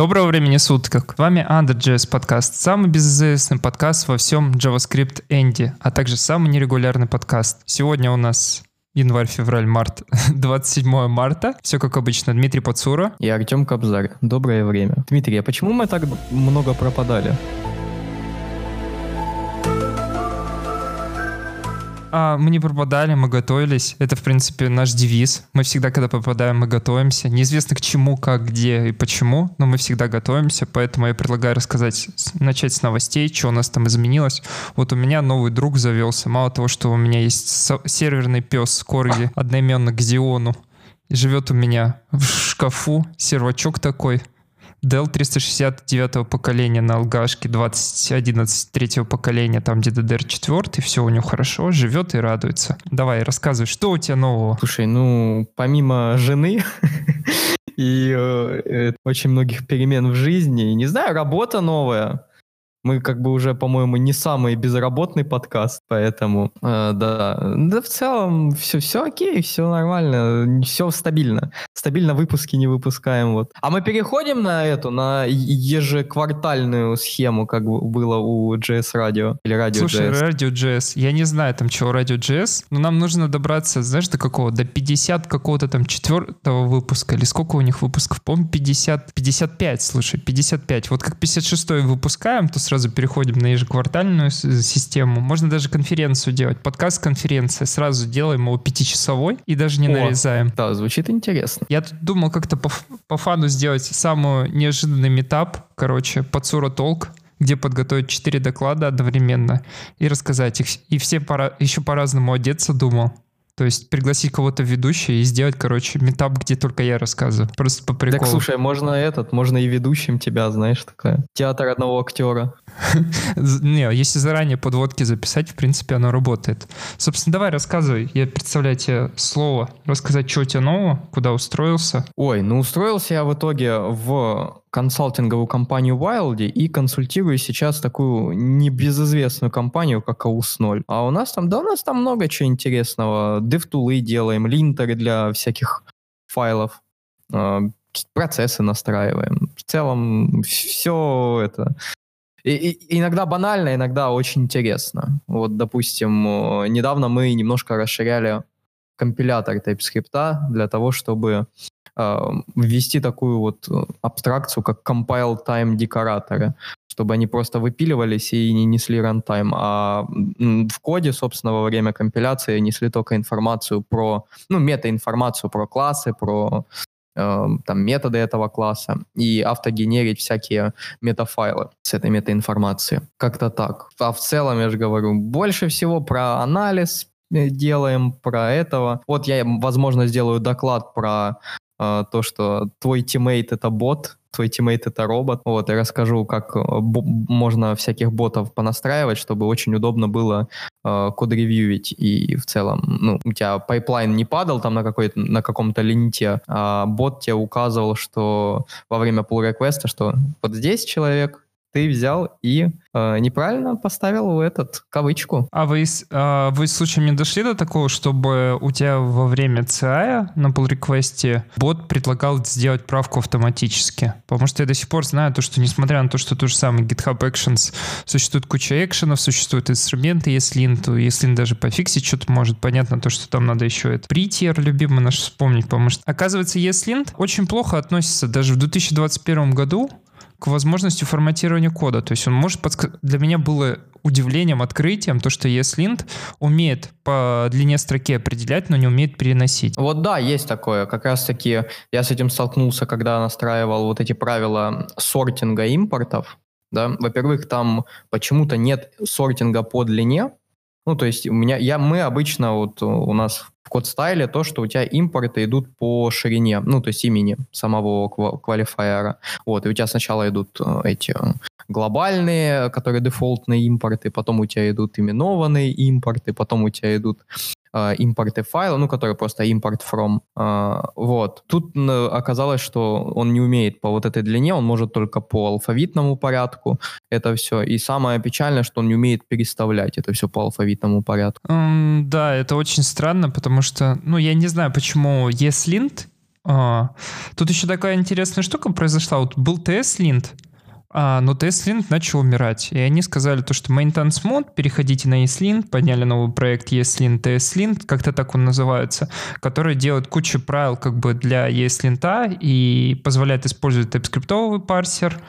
Доброго времени суток. С вами Under.js подкаст, самый безызвестный подкаст во всем JavaScript Энди, а также самый нерегулярный подкаст. Сегодня у нас январь, февраль, март, 27 марта. Все как обычно. Дмитрий Пацура. И Артем Кобзарь. Доброе время. Дмитрий, а почему мы так много пропадали? А, мы не пропадали, мы готовились. Это, в принципе, наш девиз. Мы всегда, когда попадаем, мы готовимся. Неизвестно к чему, как, где и почему, но мы всегда готовимся. Поэтому я предлагаю рассказать, начать с новостей, что у нас там изменилось. Вот у меня новый друг завелся. Мало того, что у меня есть серверный пес Корги, одноименно к Зиону. Живет у меня в шкафу сервачок такой — Dell 369 поколения на алгашке, 2011 третьего поколения, там где DDR4, все у него хорошо, живет и радуется. Давай, рассказывай, что у тебя нового? Слушай, ну, помимо жены и э, э, очень многих перемен в жизни, не знаю, работа новая, мы как бы уже, по-моему, не самый безработный подкаст, поэтому э, да. Да в целом все, все окей, все нормально, все стабильно. Стабильно выпуски не выпускаем. Вот. А мы переходим на эту, на ежеквартальную схему, как было у JS Radio или Radio Слушай, JS. Radio JS, я не знаю там чего Radio JS, но нам нужно добраться, знаешь, до какого? До 50 какого-то там четвертого выпуска, или сколько у них выпусков? По-моему, 50, 55, слушай, 55. Вот как 56 выпускаем, то сразу переходим на ежеквартальную систему. Можно даже конференцию делать. Подкаст-конференция. Сразу делаем его пятичасовой и даже не О, нарезаем. Да, звучит интересно. Я тут думал как-то по, по фану сделать самый неожиданный метап. Короче, Пацура Толк где подготовить четыре доклада одновременно и рассказать их. И все пора, еще по-разному одеться думал. То есть пригласить кого-то в ведущий и сделать, короче, метап, где только я рассказываю. Просто по приколу. Так, слушай, можно этот, можно и ведущим тебя, знаешь, такая. Театр одного актера. Не, если заранее подводки записать, в принципе, оно работает. Собственно, давай рассказывай. Я представляю тебе слово. Рассказать, что у тебя нового, куда устроился. Ой, ну устроился я в итоге в консалтинговую компанию Wildy и консультирую сейчас такую небезызвестную компанию, как AUS0. А у нас там, да у нас там много чего интересного. DevTools делаем, линтеры для всяких файлов, э, процессы настраиваем. В целом все это... И, и, иногда банально, иногда очень интересно. Вот, допустим, недавно мы немножко расширяли компилятор TypeScript для того, чтобы а, ввести такую вот э, абстракцию, как compile time декораторы, чтобы они просто выпиливались и не несли рантайм, а в коде, собственно, во время компиляции несли только информацию про, ну, метаинформацию про классы, про э, там методы этого класса и автогенерить всякие метафайлы с этой метаинформацией. Как-то так. А в целом, я же говорю, больше всего про анализ э, делаем, про этого. Вот я, возможно, сделаю доклад про а, то, что твой teammate это бот, твой teammate это робот. Вот, я расскажу, как э, можно всяких ботов понастраивать, чтобы очень удобно было э, код-ревьюить и в целом, ну, у тебя pipeline не падал там на, какой на каком-то lint е, а бот тебе указывал, что во время pull request, что вот здесь человек, ты взял и э, неправильно поставил в этот кавычку. А вы, э, вы случаем не дошли до такого, чтобы у тебя во время CI на pull реквесте бот предлагал сделать правку автоматически? Потому что я до сих пор знаю то, что несмотря на то, что то же самое GitHub Actions, существует куча экшенов, существуют инструменты ESLint, то ESLint даже пофиксить что-то может. Понятно то, что там надо еще это притер любимый наш вспомнить, потому что оказывается ESLint очень плохо относится даже в 2021 году к возможности форматирования кода. То есть он может подсказать... Для меня было удивлением, открытием, то, что ESLint умеет по длине строки определять, но не умеет переносить. Вот да, есть такое. Как раз-таки я с этим столкнулся, когда настраивал вот эти правила сортинга импортов. Да? Во-первых, там почему-то нет сортинга по длине, ну, то есть у меня, я, мы обычно, вот у нас в код-стайле то, что у тебя импорты идут по ширине, ну, то есть имени самого квалифайера. Вот, и у тебя сначала идут э, эти глобальные, которые дефолтные импорты, потом у тебя идут именованные импорты, потом у тебя идут э, импорты файла, ну, которые просто import from. Э, вот. Тут э, оказалось, что он не умеет по вот этой длине, он может только по алфавитному порядку это все. И самое печальное, что он не умеет переставлять это все по алфавитному порядку. Um, да, это очень странно, потому что, ну, я не знаю, почему ESLint А, тут еще такая интересная штука произошла. Вот был TS-Lint, а, но TS-Lint начал умирать. И они сказали то, что maintenance mode, переходите на ESLint, подняли новый проект ESLint, TS-Lint, как-то так он называется, который делает кучу правил как бы для ESLint и позволяет использовать TypeScript парсер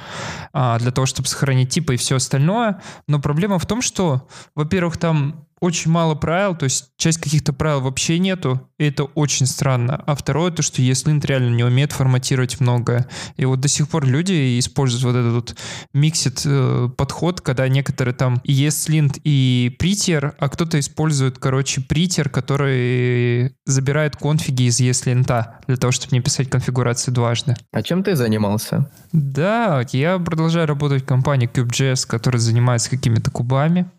а, для того, чтобы сохранить типы и все остальное. Но проблема в том, что, во-первых, там очень мало правил, то есть часть каких-то правил вообще нету, и это очень странно. А второе, то, что ESLint реально не умеет форматировать многое. И вот до сих пор люди используют вот этот вот миксит э, подход, когда некоторые там ESLint, и Prettier, а кто-то использует, короче, Prettier, который забирает конфиги из ESLint для того, чтобы не писать конфигурации дважды. А чем ты занимался? Да, я продолжаю работать в компании CubeJS, которая занимается какими-то кубами.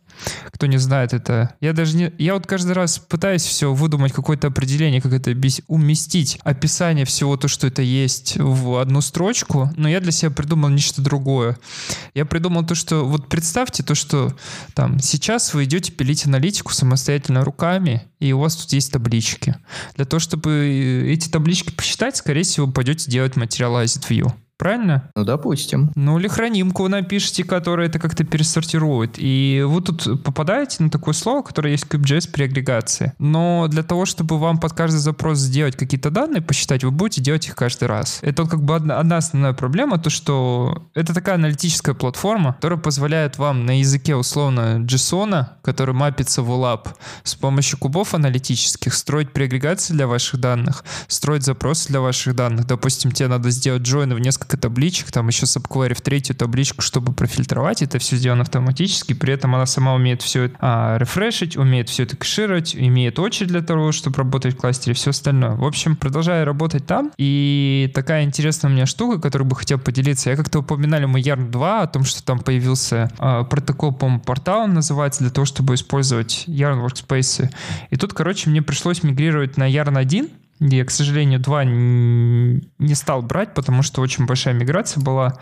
Кто не знает это, я даже не... Я вот каждый раз пытаюсь все выдумать, какое-то определение, как это уместить, описание всего то, что это есть в одну строчку, но я для себя придумал нечто другое. Я придумал то, что... Вот представьте то, что там сейчас вы идете пилить аналитику самостоятельно руками, и у вас тут есть таблички. Для того, чтобы эти таблички посчитать, скорее всего, пойдете делать Materialized View правильно? Ну, допустим. Ну, или хранимку напишите, которая это как-то пересортирует. И вы тут попадаете на такое слово, которое есть в CubeJS при агрегации. Но для того, чтобы вам под каждый запрос сделать какие-то данные, посчитать, вы будете делать их каждый раз. Это как бы одна, одна основная проблема, то что это такая аналитическая платформа, которая позволяет вам на языке условно JSON, который мапится в OLAP, с помощью кубов аналитических строить преагрегации для ваших данных, строить запросы для ваших данных. Допустим, тебе надо сделать join в несколько несколько табличек, там еще subquery в третью табличку, чтобы профильтровать. Это все сделано автоматически. При этом она сама умеет все это а, рефрешить, умеет все это кэшировать, имеет очередь для того, чтобы работать в кластере, все остальное. В общем, продолжаю работать там. И такая интересная у меня штука, которую бы хотел поделиться. Я как-то упоминали мы Yarn 2 о том, что там появился а, протокол, по-моему, портал называется, для того, чтобы использовать Yarn Workspace. И тут, короче, мне пришлось мигрировать на Yarn 1, я, к сожалению, два не стал брать, потому что очень большая миграция была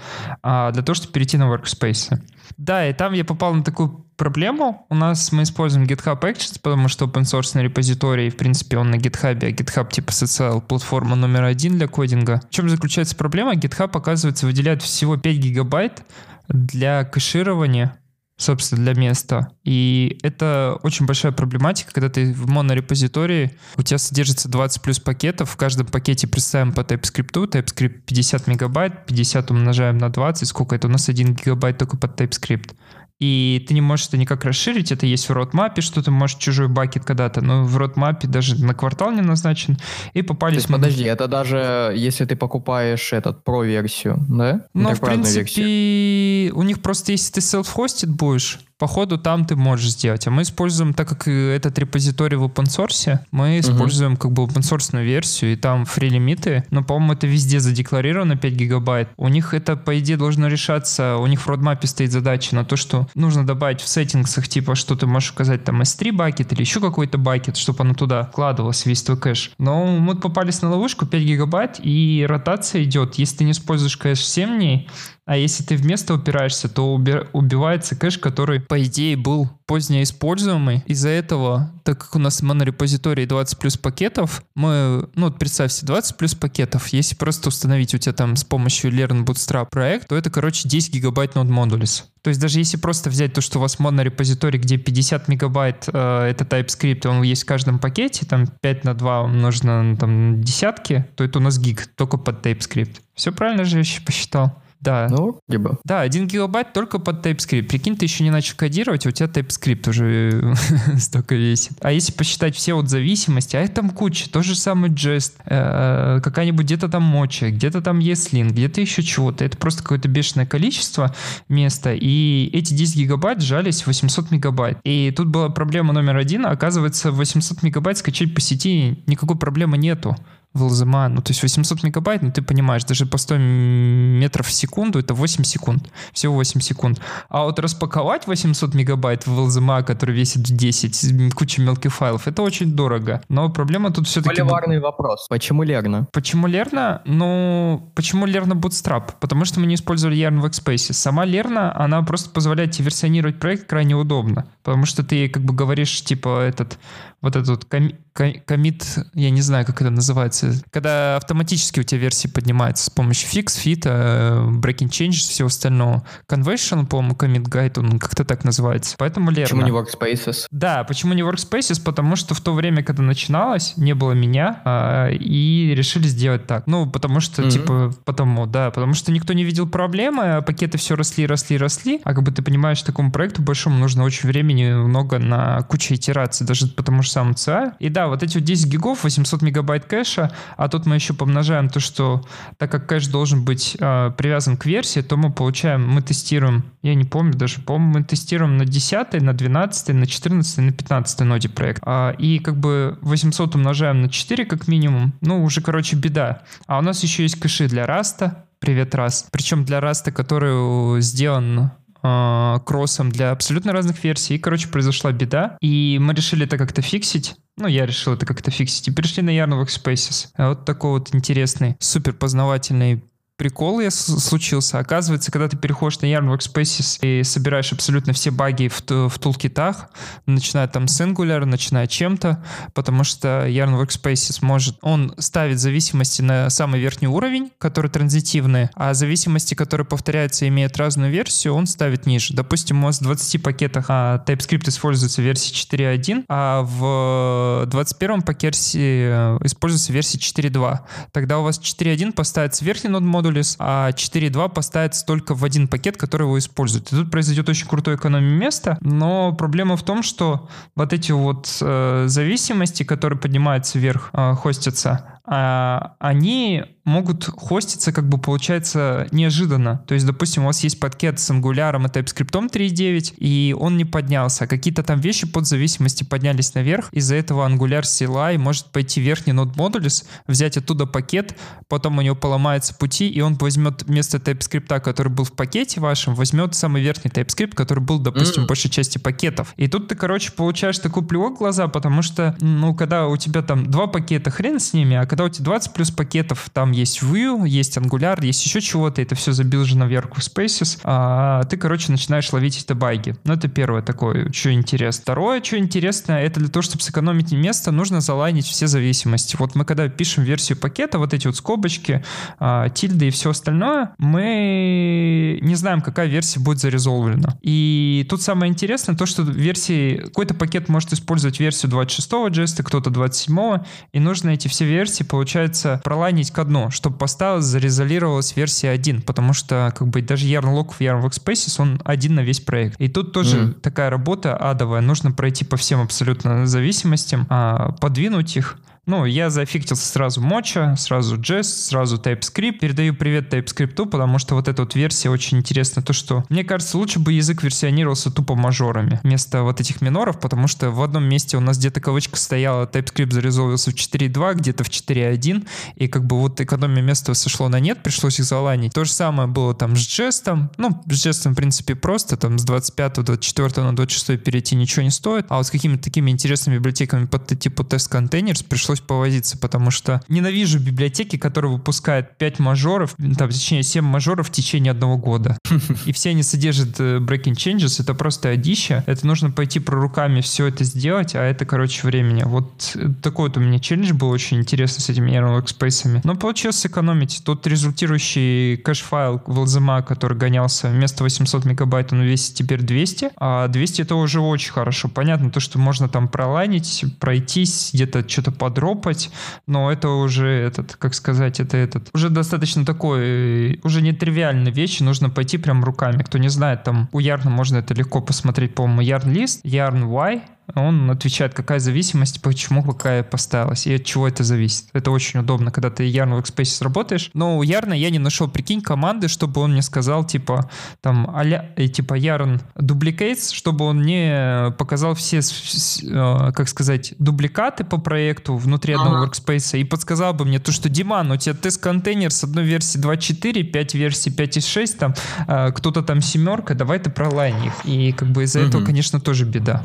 а, для того, чтобы перейти на Workspace. Да, и там я попал на такую проблему. У нас мы используем GitHub Actions, потому что open source репозиторий, в принципе, он на GitHub, а GitHub типа социал платформа номер один для кодинга. В чем заключается проблема? GitHub, оказывается, выделяет всего 5 гигабайт для кэширования собственно, для места. И это очень большая проблематика, когда ты в монорепозитории, у тебя содержится 20 плюс пакетов, в каждом пакете представим по TypeScript, TypeScript 50 мегабайт, 50 умножаем на 20, сколько это? У нас 1 гигабайт только под TypeScript и ты не можешь это никак расширить. Это есть в родмапе, что ты можешь чужой бакет когда-то, но в родмапе даже на квартал не назначен. И попались... То есть, подожди, это даже если ты покупаешь этот про-версию, да? Ну, в принципе, версию. у них просто если ты self-hosted будешь, Походу там ты можешь сделать. А мы используем, так как этот репозиторий в open source, мы используем как бы open source версию, и там фри лимиты, но, по-моему, это везде задекларировано 5 гигабайт. У них это, по идее, должно решаться, у них в родмапе стоит задача на то, что нужно добавить в сеттингсах, типа, что ты можешь указать там S3 бакет или еще какой-то бакет, чтобы оно туда вкладывалось, весь твой кэш. Но мы попались на ловушку 5 гигабайт, и ротация идет. Если ты не используешь кэш 7 дней, а если ты вместо упираешься, то уби- убивается кэш, который, по идее, был позднее используемый. Из-за этого, так как у нас в монорепозитории 20 плюс пакетов, мы, ну, вот представьте, 20 плюс пакетов. Если просто установить у тебя там с помощью Learn Bootstrap проект, то это, короче, 10 гигабайт нод модулис. То есть даже если просто взять то, что у вас монорепозиторий, где 50 мегабайт э, это TypeScript, он есть в каждом пакете, там 5 на 2 умножено на там, десятки, то это у нас гиг только под TypeScript. Все правильно же я посчитал? Да. Ну, либо. Да, один гигабайт только под TypeScript. Прикинь, ты еще не начал кодировать, а у тебя TypeScript уже столько весит. А если посчитать все вот зависимости, а их там куча. То же самое Jest, э, какая-нибудь где-то там моча, где-то там ESLint, где-то еще чего-то. Это просто какое-то бешеное количество места. И эти 10 гигабайт сжались в 800 мегабайт. И тут была проблема номер один. Оказывается, 800 мегабайт скачать по сети никакой проблемы нету в LZMA, ну, то есть 800 мегабайт, ну, ты понимаешь, даже по 100 метров в секунду это 8 секунд, всего 8 секунд. А вот распаковать 800 мегабайт в LZMA, который весит 10, куча мелких файлов, это очень дорого. Но проблема тут все-таки... Поливарный вопрос. Почему Лерна? Почему Лерна? Ну, почему Лерна Bootstrap? Потому что мы не использовали Yarn Workspace. Сама Лерна, она просто позволяет тебе версионировать проект крайне удобно. Потому что ты как бы говоришь, типа, этот, вот этот вот комит, я не знаю, как это называется, когда автоматически у тебя версии поднимаются с помощью fix, fit, э, breaking changes, всего остального. Convention, по-моему, commit guide, он как-то так называется. Поэтому Лерна. Почему не workspaces? Да, почему не workspaces? Потому что в то время, когда начиналось, не было меня, а, и решили сделать так. Ну, потому что, mm-hmm. типа, потому, да, потому что никто не видел проблемы, а пакеты все росли, росли, росли, а как бы ты понимаешь, такому проекту большому нужно очень времени много на кучу итераций, даже потому что сам CA. И да, вот эти вот 10 гигов, 800 мегабайт кэша, а тут мы еще помножаем то, что так как кэш должен быть э, привязан к версии, то мы получаем, мы тестируем, я не помню даже, по-моему, мы тестируем на 10, на 12, на 14, на 15 ноде проект. А, и как бы 800 умножаем на 4 как минимум, ну уже, короче, беда. А у нас еще есть кэши для раста, привет Rust. Причем для Rust, который сделан э, кроссом для абсолютно разных версий. И, короче, произошла беда. И мы решили это как-то фиксить. Ну, я решил это как-то фиксить. И перешли на Yarn Workspaces. Вот такой вот интересный, супер познавательный прикол я случился. Оказывается, когда ты переходишь на Yarn Workspaces и собираешь абсолютно все баги в, в тулкитах, начиная там с Angular, начиная чем-то, потому что Yarn Workspaces может, он ставит зависимости на самый верхний уровень, который транзитивный, а зависимости, которые повторяются и имеют разную версию, он ставит ниже. Допустим, у вас в 20 пакетах а, TypeScript используется версии 4.1, а в 21 пакете э, используется версия 4.2. Тогда у вас 4.1 поставится верхний нод модуль, модулис, а 4.2 поставится только в один пакет, который его использует. И тут произойдет очень крутой экономия места, но проблема в том, что вот эти вот э, зависимости, которые поднимаются вверх, э, хостятся, они могут хоститься, как бы получается, неожиданно. То есть, допустим, у вас есть пакет с Angular и TypeScript 3.9, и он не поднялся. Какие-то там вещи под зависимости поднялись наверх. Из-за этого Angular CLI может пойти верхний нод модулис, взять оттуда пакет, потом у него поломаются пути, и он возьмет вместо TypeScript, который был в пакете вашем, возьмет самый верхний TypeScript, который был, допустим, mm-hmm. в большей части пакетов. И тут ты, короче, получаешь такой плевок в глаза, потому что, ну, когда у тебя там два пакета, хрен с ними, а когда у тебя 20 плюс пакетов, там есть Vue, есть Angular, есть еще чего-то, это все забилжено в Workspaces, а ты, короче, начинаешь ловить эти баги. Ну, это первое такое, что интересно. Второе, что интересно, это для того, чтобы сэкономить место, нужно залайнить все зависимости. Вот мы когда пишем версию пакета, вот эти вот скобочки, а, тильды и все остальное, мы не знаем, какая версия будет зарезолвлена. И тут самое интересное то, что версии, какой-то пакет может использовать версию 26-го JS, кто-то 27-го, и нужно эти все версии, получается, пролайнить к одной чтобы поставилась, зарезолировалась версия 1, потому что как бы даже log в yarn workspaces, он один на весь проект. И тут тоже mm. такая работа адовая, нужно пройти по всем абсолютно зависимостям, а, подвинуть их, ну, я зафиктился сразу Mocha, сразу Jest, сразу TypeScript. Передаю привет TypeScript, потому что вот эта вот версия очень интересна. То, что, мне кажется, лучше бы язык версионировался тупо мажорами вместо вот этих миноров, потому что в одном месте у нас где-то кавычка стояла, TypeScript зарезолвился в 4.2, где-то в 4.1, и как бы вот экономия места сошло на нет, пришлось их заланить. То же самое было там с Jest, ну, с Jest, в принципе, просто, там с 25, 24 на 26 перейти ничего не стоит, а вот с какими-то такими интересными библиотеками под Test Containers пришлось пришлось повозиться, потому что ненавижу библиотеки, которые выпускают 5 мажоров, там, точнее, 7 мажоров в течение одного года. И все они содержат э, breaking changes, это просто одища. Это нужно пойти про руками все это сделать, а это, короче, времени. Вот э, такой вот у меня челлендж был очень интересный с этими Airlock Space. Но получилось сэкономить. Тут результирующий кэш-файл в LZMA, который гонялся вместо 800 мегабайт, он весит теперь 200, а 200 это уже очень хорошо. Понятно, то, что можно там пролайнить, пройтись, где-то что-то подробно дропать, но это уже этот, как сказать, это этот, уже достаточно такой, уже не тривиальная вещь, нужно пойти прям руками. Кто не знает, там у Ярна можно это легко посмотреть, по-моему, Yarn List, Yarn Y, он отвечает, какая зависимость, почему какая поставилась и от чего это зависит. Это очень удобно, когда ты Yarn Workspace работаешь. Но у Yarn я не нашел, прикинь, команды, чтобы он мне сказал, типа, там, а типа, Yarn duplicates, чтобы он мне показал все, э, как сказать, дубликаты по проекту внутри одного ага. Workspace и подсказал бы мне то, что, Диман, у тебя тест-контейнер с одной версии 2.4, 5 версий 5.6, там, э, кто-то там семерка, давай ты пролайн их. И как бы из-за угу. этого, конечно, тоже беда.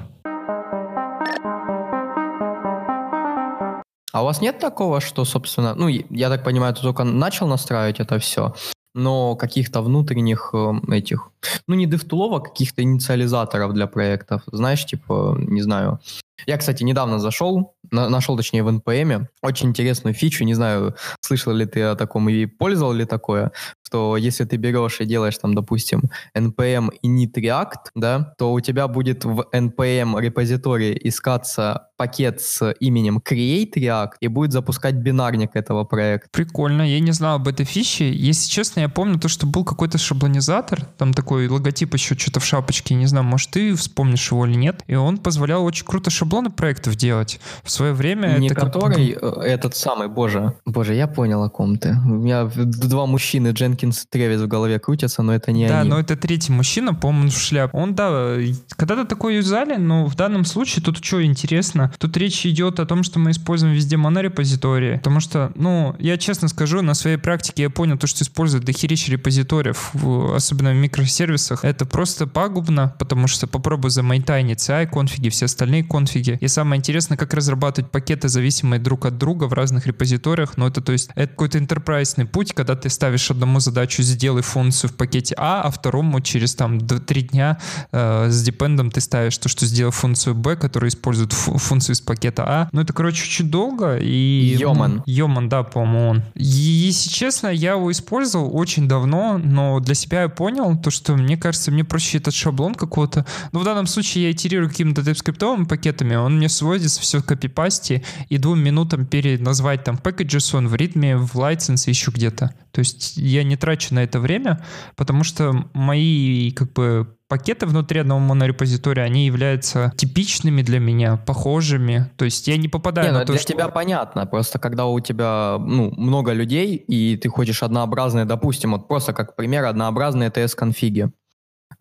А у вас нет такого, что, собственно, ну, я так понимаю, ты только начал настраивать это все, но каких-то внутренних э, этих, ну не девтулов, а каких-то инициализаторов для проектов. Знаешь, типа, не знаю. Я, кстати, недавно зашел, на, нашел, точнее, в NPM очень интересную фичу, не знаю, слышал ли ты о таком и пользовал ли такое, что если ты берешь и делаешь там, допустим, npm init react, да, то у тебя будет в npm репозитории искаться пакет с именем create react и будет запускать бинарник этого проекта. Прикольно, я не знал об этой фиче. Если честно, я помню то, что был какой-то шаблонизатор, там такой логотип еще что-то в шапочке, не знаю, может ты вспомнишь его или нет, и он позволял очень круто шаблоны проектов делать. В свое время... Не это который, как... Э, этот самый, боже, боже, я понял, о ком ты. У меня два мужчины, Дженкинс Дженкинс Тревис в голове крутятся, но это не да, они. Да, но это третий мужчина, по-моему, в шляп. Он, да, когда-то такое юзали, но в данном случае тут что интересно, тут речь идет о том, что мы используем везде монорепозитории, потому что, ну, я честно скажу, на своей практике я понял то, что используют дохерища репозиториев, особенно в микросервисах, это просто пагубно, потому что попробуй замайтайнить CI конфиги, все остальные конфиги. И самое интересное, как разрабатывать пакеты, зависимые друг от друга в разных репозиториях, но это, то есть, это какой-то интерпрайсный путь, когда ты ставишь одному задачу «сделай функцию в пакете А», а второму через там 3 дня э, с депендом ты ставишь то, что сделай функцию Б, которая использует функцию из пакета А. Ну, это, короче, чуть долго. И... Йоман. Йоман, да, по-моему, он. И, если честно, я его использовал очень давно, но для себя я понял то, что мне кажется, мне проще этот шаблон какого-то. Но в данном случае я итерирую какими-то TypeScript пакетами, он мне сводится все копипасте и двум минутам переназвать там packages он в ритме, в license еще где-то. То есть я не трачу на это время, потому что мои как бы пакеты внутри одного монорепозитория, они являются типичными для меня, похожими. То есть я не попадаю не, на ну, то, для что... тебя понятно. Просто когда у тебя ну, много людей, и ты хочешь однообразные, допустим, вот просто как пример, однообразные TS-конфиги.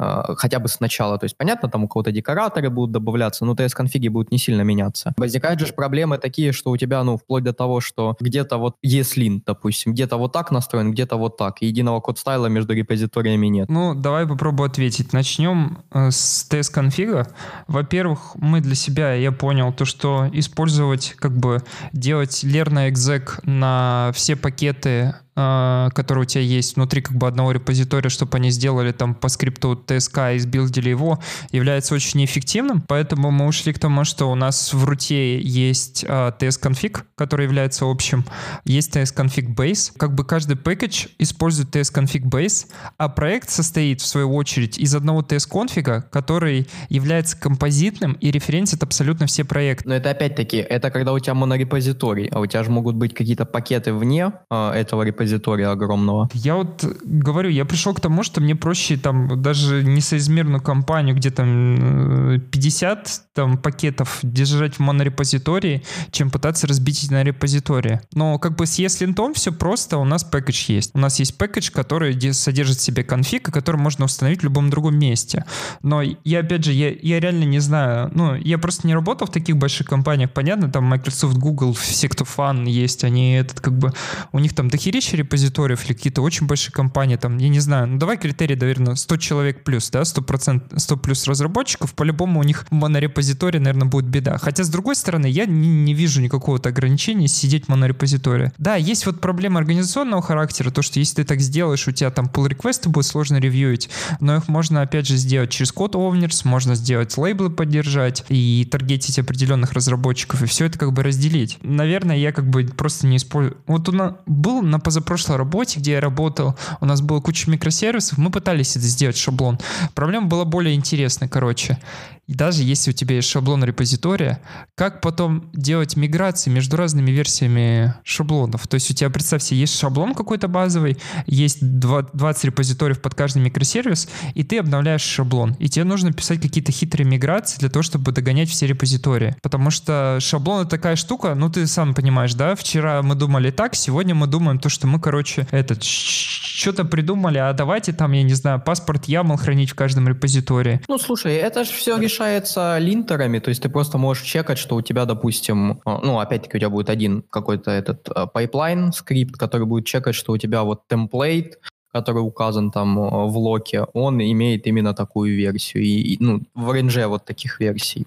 А, хотя бы сначала. То есть, понятно, там у кого-то декораторы будут добавляться, но TS-конфиги будут не сильно меняться. Возникают же проблемы такие, что у тебя, ну, вплоть до того, что где-то вот ESLint, допустим, где-то вот так настроен, где-то вот так. Единого код-стайла между репозиториями нет. Ну, давай попробую ответить. Начнем э, с TS-конфига. Во-первых, мы для себя, я понял, то, что использовать, как бы, делать lerna exec на все пакеты которые у тебя есть внутри как бы одного репозитория, чтобы они сделали там по скрипту TSK и сбилдили его, является очень неэффективным. Поэтому мы ушли к тому, что у нас в руте есть uh, а, TS-конфиг, который является общим, есть TS-конфиг base. Как бы каждый пакет использует TS-конфиг base, а проект состоит в свою очередь из одного TS-конфига, который является композитным и референсит абсолютно все проекты. Но это опять-таки, это когда у тебя монорепозиторий, а у тебя же могут быть какие-то пакеты вне uh, этого репозитория, репозитория огромного. Я вот говорю, я пришел к тому, что мне проще там даже несоизмерную компанию, где там 50 э, там, пакетов держать в монорепозитории, чем пытаться разбить на репозитории. Но как бы с ESLint все просто, у нас пэкэдж есть. У нас есть пэкэдж, который содержит в себе конфиг, который можно установить в любом другом месте. Но я, опять же, я, я реально не знаю, ну, я просто не работал в таких больших компаниях, понятно, там Microsoft, Google, все, кто фан есть, они этот как бы, у них там дохерища тысячи репозиториев или какие-то очень большие компании, там, я не знаю, ну давай критерий, наверное, 100 человек плюс, да, 100%, 100 плюс разработчиков, по-любому у них монорепозиторий, наверное, будет беда. Хотя, с другой стороны, я не, не вижу никакого-то ограничения сидеть в монорепозитории. Да, есть вот проблема организационного характера, то, что если ты так сделаешь, у тебя там pull реквесты будет сложно ревьюить, но их можно, опять же, сделать через код owners, можно сделать лейблы поддержать и таргетить определенных разработчиков, и все это как бы разделить. Наверное, я как бы просто не использую. Вот нас был на позапрошлом прошлой работе, где я работал, у нас было куча микросервисов, мы пытались это сделать шаблон. Проблема была более интересная, короче. И даже если у тебя есть шаблон репозитория, как потом делать миграции между разными версиями шаблонов? То есть у тебя, представь себе, есть шаблон какой-то базовый, есть 20 репозиториев под каждый микросервис, и ты обновляешь шаблон. И тебе нужно писать какие-то хитрые миграции для того, чтобы догонять все репозитории. Потому что шаблон — это такая штука, ну ты сам понимаешь, да? Вчера мы думали так, сегодня мы думаем то, что мы, короче, этот что-то придумали, а давайте там, я не знаю, паспорт YAML хранить в каждом репозитории. Ну, слушай, это же все решается линтерами, то есть ты просто можешь чекать, что у тебя, допустим, а, ну, опять-таки у тебя будет один какой-то этот pipeline, скрипт, который будет чекать, что у тебя вот template, который указан там а, в локе, он имеет именно такую версию, и, ну, в рейнже вот таких версий.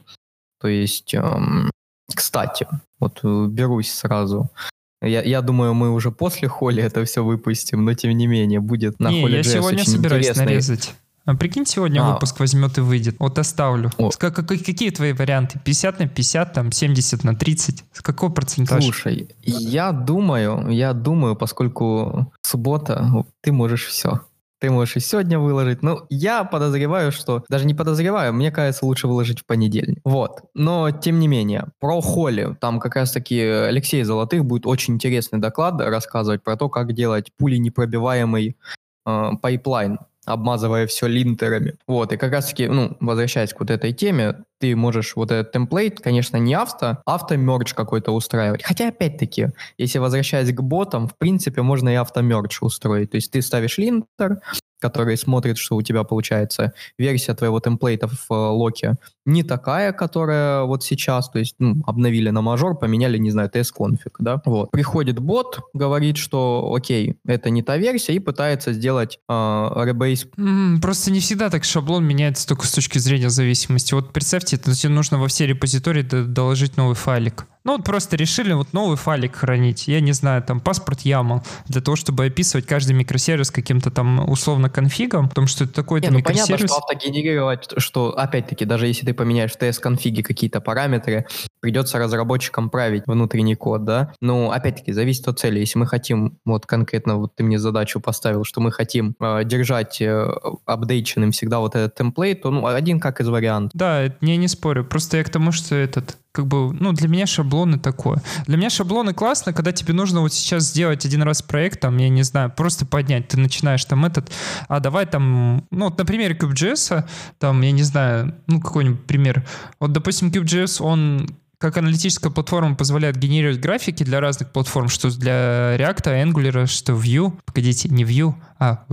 То есть, эм, кстати, вот э, берусь сразу Я, я думаю, мы уже после холи это все выпустим, но тем не менее будет на Не, холе я сегодня очень собираюсь интересный- нарезать. А прикинь, сегодня А. выпуск возьмет и выйдет. Вот оставлю. О. Как- какие твои варианты? 50 на 50, там 70 на 30? С какого процентажа? Слушай, я думаю, я думаю, поскольку суббота, ты можешь все. Ты можешь и сегодня выложить. Ну, я подозреваю, что... Даже не подозреваю, мне кажется, лучше выложить в понедельник. Вот. Но, тем не менее, про Holy. Там как раз-таки Алексей Золотых будет очень интересный доклад рассказывать про то, как делать пуленепробиваемый э, pipeline обмазывая все линтерами. Вот, и как раз-таки, ну, возвращаясь к вот этой теме, ты можешь вот этот template, конечно, не авто, auto-merge какой-то устраивать. Хотя, опять-таки, если возвращаясь к ботам, в принципе, можно и авто-мерч устроить. То есть ты ставишь линтер, который смотрит, что у тебя получается версия твоего темплейта в э, локе не такая, которая вот сейчас, то есть ну, обновили на мажор, поменяли, не знаю, TS-конфиг, да, вот. Приходит бот, говорит, что окей, это не та версия, и пытается сделать э, rebase М, Просто не всегда так шаблон меняется только с точки зрения зависимости. Вот представьте, тебе нужно во все репозитории доложить новый файлик. Ну вот просто решили вот новый файлик хранить. Я не знаю, там паспорт YAML для того, чтобы описывать каждый микросервис каким-то там условно конфигом, потому что это такой-то Не, ну понятно, микросервис. что автогенерировать, что опять-таки, даже если ты поменяешь в TS-конфиге какие-то параметры, придется разработчикам править внутренний код, да? Ну, опять-таки, зависит от цели. Если мы хотим, вот конкретно, вот ты мне задачу поставил, что мы хотим э, держать э, апдейченным всегда вот этот темплейт, то, ну, один как из вариантов. Да, я не спорю. Просто я к тому, что этот, как бы, ну, для меня шаблоны такое. Для меня шаблоны классно, когда тебе нужно вот сейчас сделать один раз проект, там, я не знаю, просто поднять. Ты начинаешь там этот, а давай там, ну, вот на примере Cube.js, там, я не знаю, ну, какой-нибудь пример. Вот, допустим, Cube.js, он как аналитическая платформа позволяет генерировать графики для разных платформ, что для React, Angular, что Vue. Погодите, не Vue, а.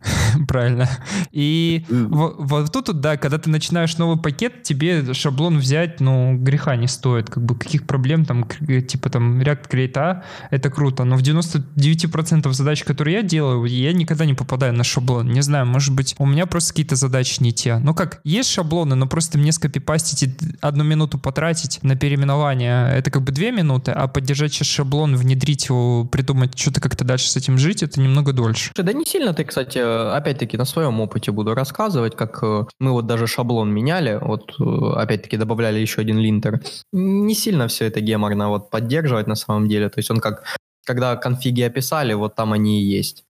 Правильно. И во- вот тут, вот, да, когда ты начинаешь новый пакет, тебе шаблон взять, ну, греха не стоит. Как бы каких проблем там, э, типа там React Create A, это круто. Но в 99% задач, которые я делаю, я никогда не попадаю на шаблон. Не знаю, может быть, у меня просто какие-то задачи не те. Ну как, есть шаблоны, но просто мне скопипастить и одну минуту потратить на переименование, это как бы две минуты, а поддержать сейчас шаблон, внедрить его, придумать что-то как-то дальше с этим жить, это немного дольше. Да не сильно ты, кстати, опять-таки на своем опыте буду рассказывать, как э, мы вот даже шаблон меняли, вот э, опять-таки добавляли еще один линтер. Не сильно все это геморно вот поддерживать на самом деле. То есть он как, когда конфиги описали, вот там они и есть.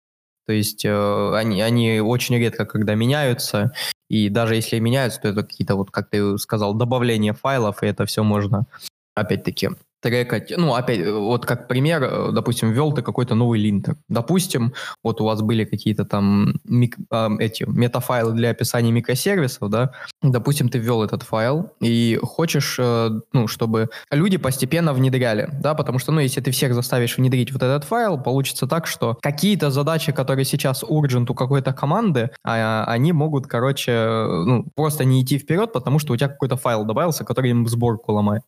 То есть э, они, они очень редко, когда меняются, и даже если меняются, то это какие-то, вот как ты сказал, добавление файлов, и это все можно, опять-таки, трекать. Ну, опять, э, вот как пример, э, допустим, ввел ты какой-то новый линтер. Допустим, вот у вас были какие-то там мик- а, эти метафайлы для описания микросервисов, да, допустим, ты ввел этот файл и хочешь, э, ну, чтобы люди постепенно внедряли, да, потому что, ну, если ты всех заставишь внедрить вот этот файл, получится так, что какие-то задачи, которые сейчас urgent у какой-то команды, а, они могут, короче, э, ну, просто не идти вперед, потому что у тебя какой-то файл добавился, который им сборку ломает.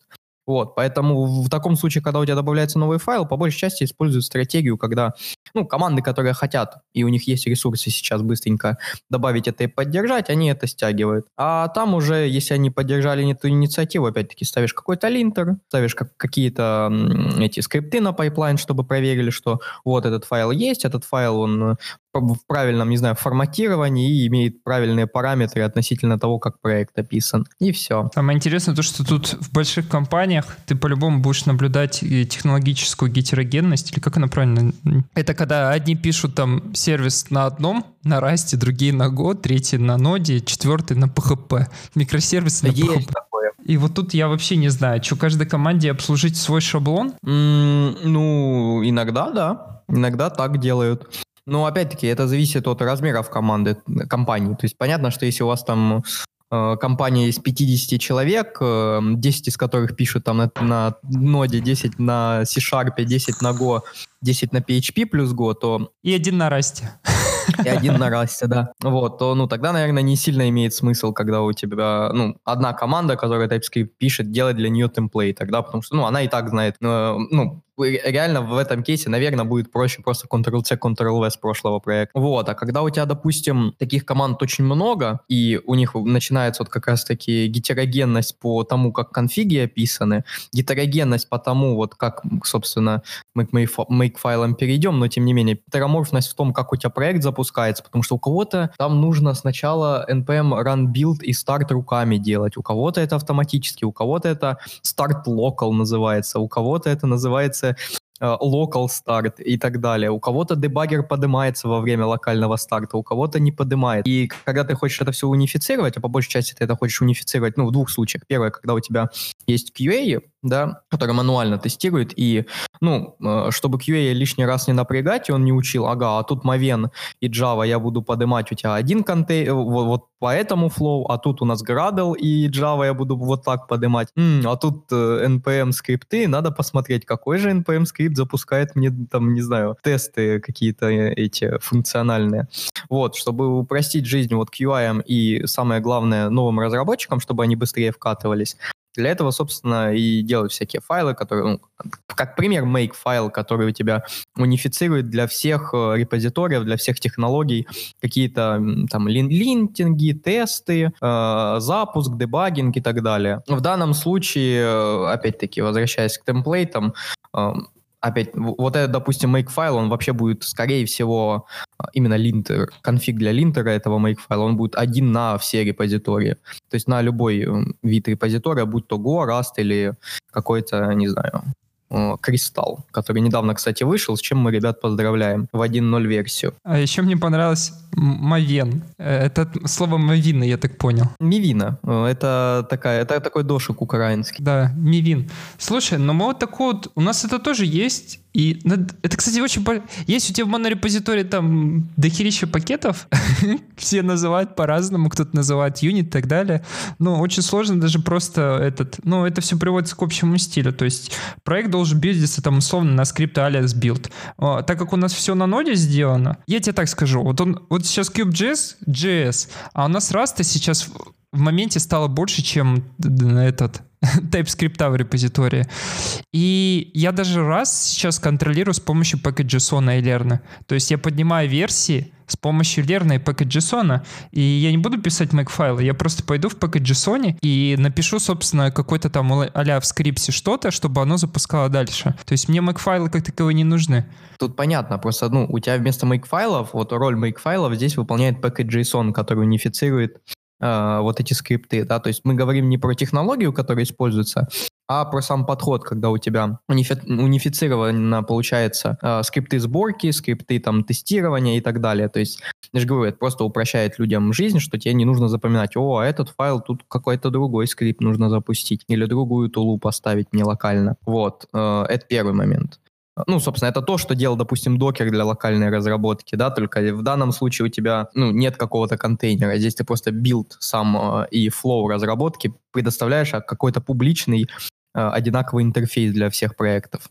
Вот, поэтому в таком случае, когда у тебя добавляется новый файл, по большей части используют стратегию, когда, ну, команды, которые хотят, и у них есть ресурсы сейчас быстренько добавить это и поддержать, они это стягивают. А там уже, если они поддержали эту инициативу, опять-таки, ставишь какой-то линтер, ставишь как, какие-то эти скрипты на пайплайн, чтобы проверили, что вот этот файл есть, этот файл, он э, в правильном, не знаю, форматировании и имеет правильные параметры относительно того, как проект описан. И все. Самое интересное то, что тут в больших компаниях ты по-любому будешь наблюдать технологическую гетерогенность, или как она правильно? Это когда одни пишут там сервис на одном, на расте, другие на год, третий на ноде, четвертый на PHP. Микросервисы на Есть PHP. такое. И вот тут я вообще не знаю, что каждой команде обслужить свой шаблон? М, ну, иногда да. Иногда так делают. Но опять-таки это зависит от размеров команды, компании. То есть понятно, что если у вас там компания из 50 человек, э, 10 из которых пишут там на, на ноде, 10 на C-Sharp, 10 на Go, 10 на PHP плюс Go, то И один на расте. и один на расте, да. Вот, то, ну, тогда, наверное, не сильно имеет смысл, когда у тебя, ну, одна команда, которая TypeScript пишет, делать для нее темплейт тогда, потому что, ну, она и так знает, э, ну, реально в этом кейсе, наверное, будет проще просто Ctrl-C, Ctrl-V с прошлого проекта. Вот, а когда у тебя, допустим, таких команд очень много, и у них начинается вот как раз-таки гетерогенность по тому, как конфиги описаны, гетерогенность по тому, вот как, собственно, мы к make-файлам перейдем, но тем не менее, тераморфность в том, как у тебя проект запускается, потому что у кого-то там нужно сначала npm run build и старт руками делать, у кого-то это автоматически, у кого-то это start local называется, у кого-то это называется Э, local старт и так далее. У кого-то дебаггер поднимается во время локального старта, у кого-то не поднимает. И когда ты хочешь это все унифицировать, а по большей части ты это хочешь унифицировать, ну, в двух случаях. Первое, когда у тебя есть QA, да, который мануально тестирует, и, ну, э, чтобы QA лишний раз не напрягать, и он не учил, ага, а тут Maven и Java я буду поднимать у тебя один контейнер, вот, вот по этому флоу, а тут у нас Gradle и Java я буду вот так поднимать, М, а тут э, NPM скрипты, надо посмотреть, какой же NPM скрипт запускает мне, там, не знаю, тесты какие-то э, эти функциональные. Вот, чтобы упростить жизнь вот QI и, самое главное, новым разработчикам, чтобы они быстрее вкатывались, для этого, собственно, и делают всякие файлы, которые, ну, как пример, make файл, который у тебя унифицирует для всех э, репозиториев, для всех технологий какие-то там лин линтинги, тесты, э, запуск, дебагинг и так далее. В данном случае, э, опять-таки, возвращаясь к темплейтам, э, опять, вот этот, допустим, make файл, он вообще будет, скорее всего, а, именно линтер, конфиг для линтера этого make файла, он будет один на все репозитории. То есть на любой вид репозитория, будь то Go, Rust или какой-то, не знаю, Кристалл, который недавно, кстати, вышел, с чем мы, ребят, поздравляем в 1.0 версию. А еще мне понравилось Мавен. Э, это слово Мавина, я так понял. Мивина. Э, это такая, это такой дошик украинский. Да, Мивин. Слушай, но мы вот такой вот, у нас это тоже есть, и это, кстати, очень... Есть у тебя в монорепозитории там дохерища пакетов, все называют по-разному, кто-то называет юнит и так далее. Но очень сложно даже просто этот... Ну, это все приводится к общему стилю. То есть проект должен билдиться там условно на скрипт alias build. А, так как у нас все на ноде сделано, я тебе так скажу, вот он, вот сейчас Cube.js, JS, а у нас Rust сейчас в моменте стало больше, чем этот TypeScript в репозитории. И я даже раз сейчас контролирую с помощью package.json и Lerna. То есть я поднимаю версии с помощью Lerna и package.json, и я не буду писать make-файлы, я просто пойду в package.json и напишу, собственно, какой-то там а в скрипте что-то, чтобы оно запускало дальше. То есть мне make-файлы как таковые не нужны. Тут понятно, просто, ну, у тебя вместо make-файлов, вот роль make-файлов здесь выполняет package.json, который унифицирует э, вот эти скрипты, да, то есть мы говорим не про технологию, которая используется, а про сам подход, когда у тебя унифи- унифицировано получается э, скрипты сборки, скрипты там тестирования и так далее. То есть, я же говорю, это просто упрощает людям жизнь, что тебе не нужно запоминать, о, а этот файл тут какой-то другой скрипт нужно запустить или другую тулу поставить не локально. Вот, э, это первый момент. Ну, собственно, это то, что делал, допустим, Docker для локальной разработки, да, только в данном случае у тебя, ну, нет какого-то контейнера, здесь ты просто build сам э, и flow разработки предоставляешь а какой-то публичный э, одинаковый интерфейс для всех проектов.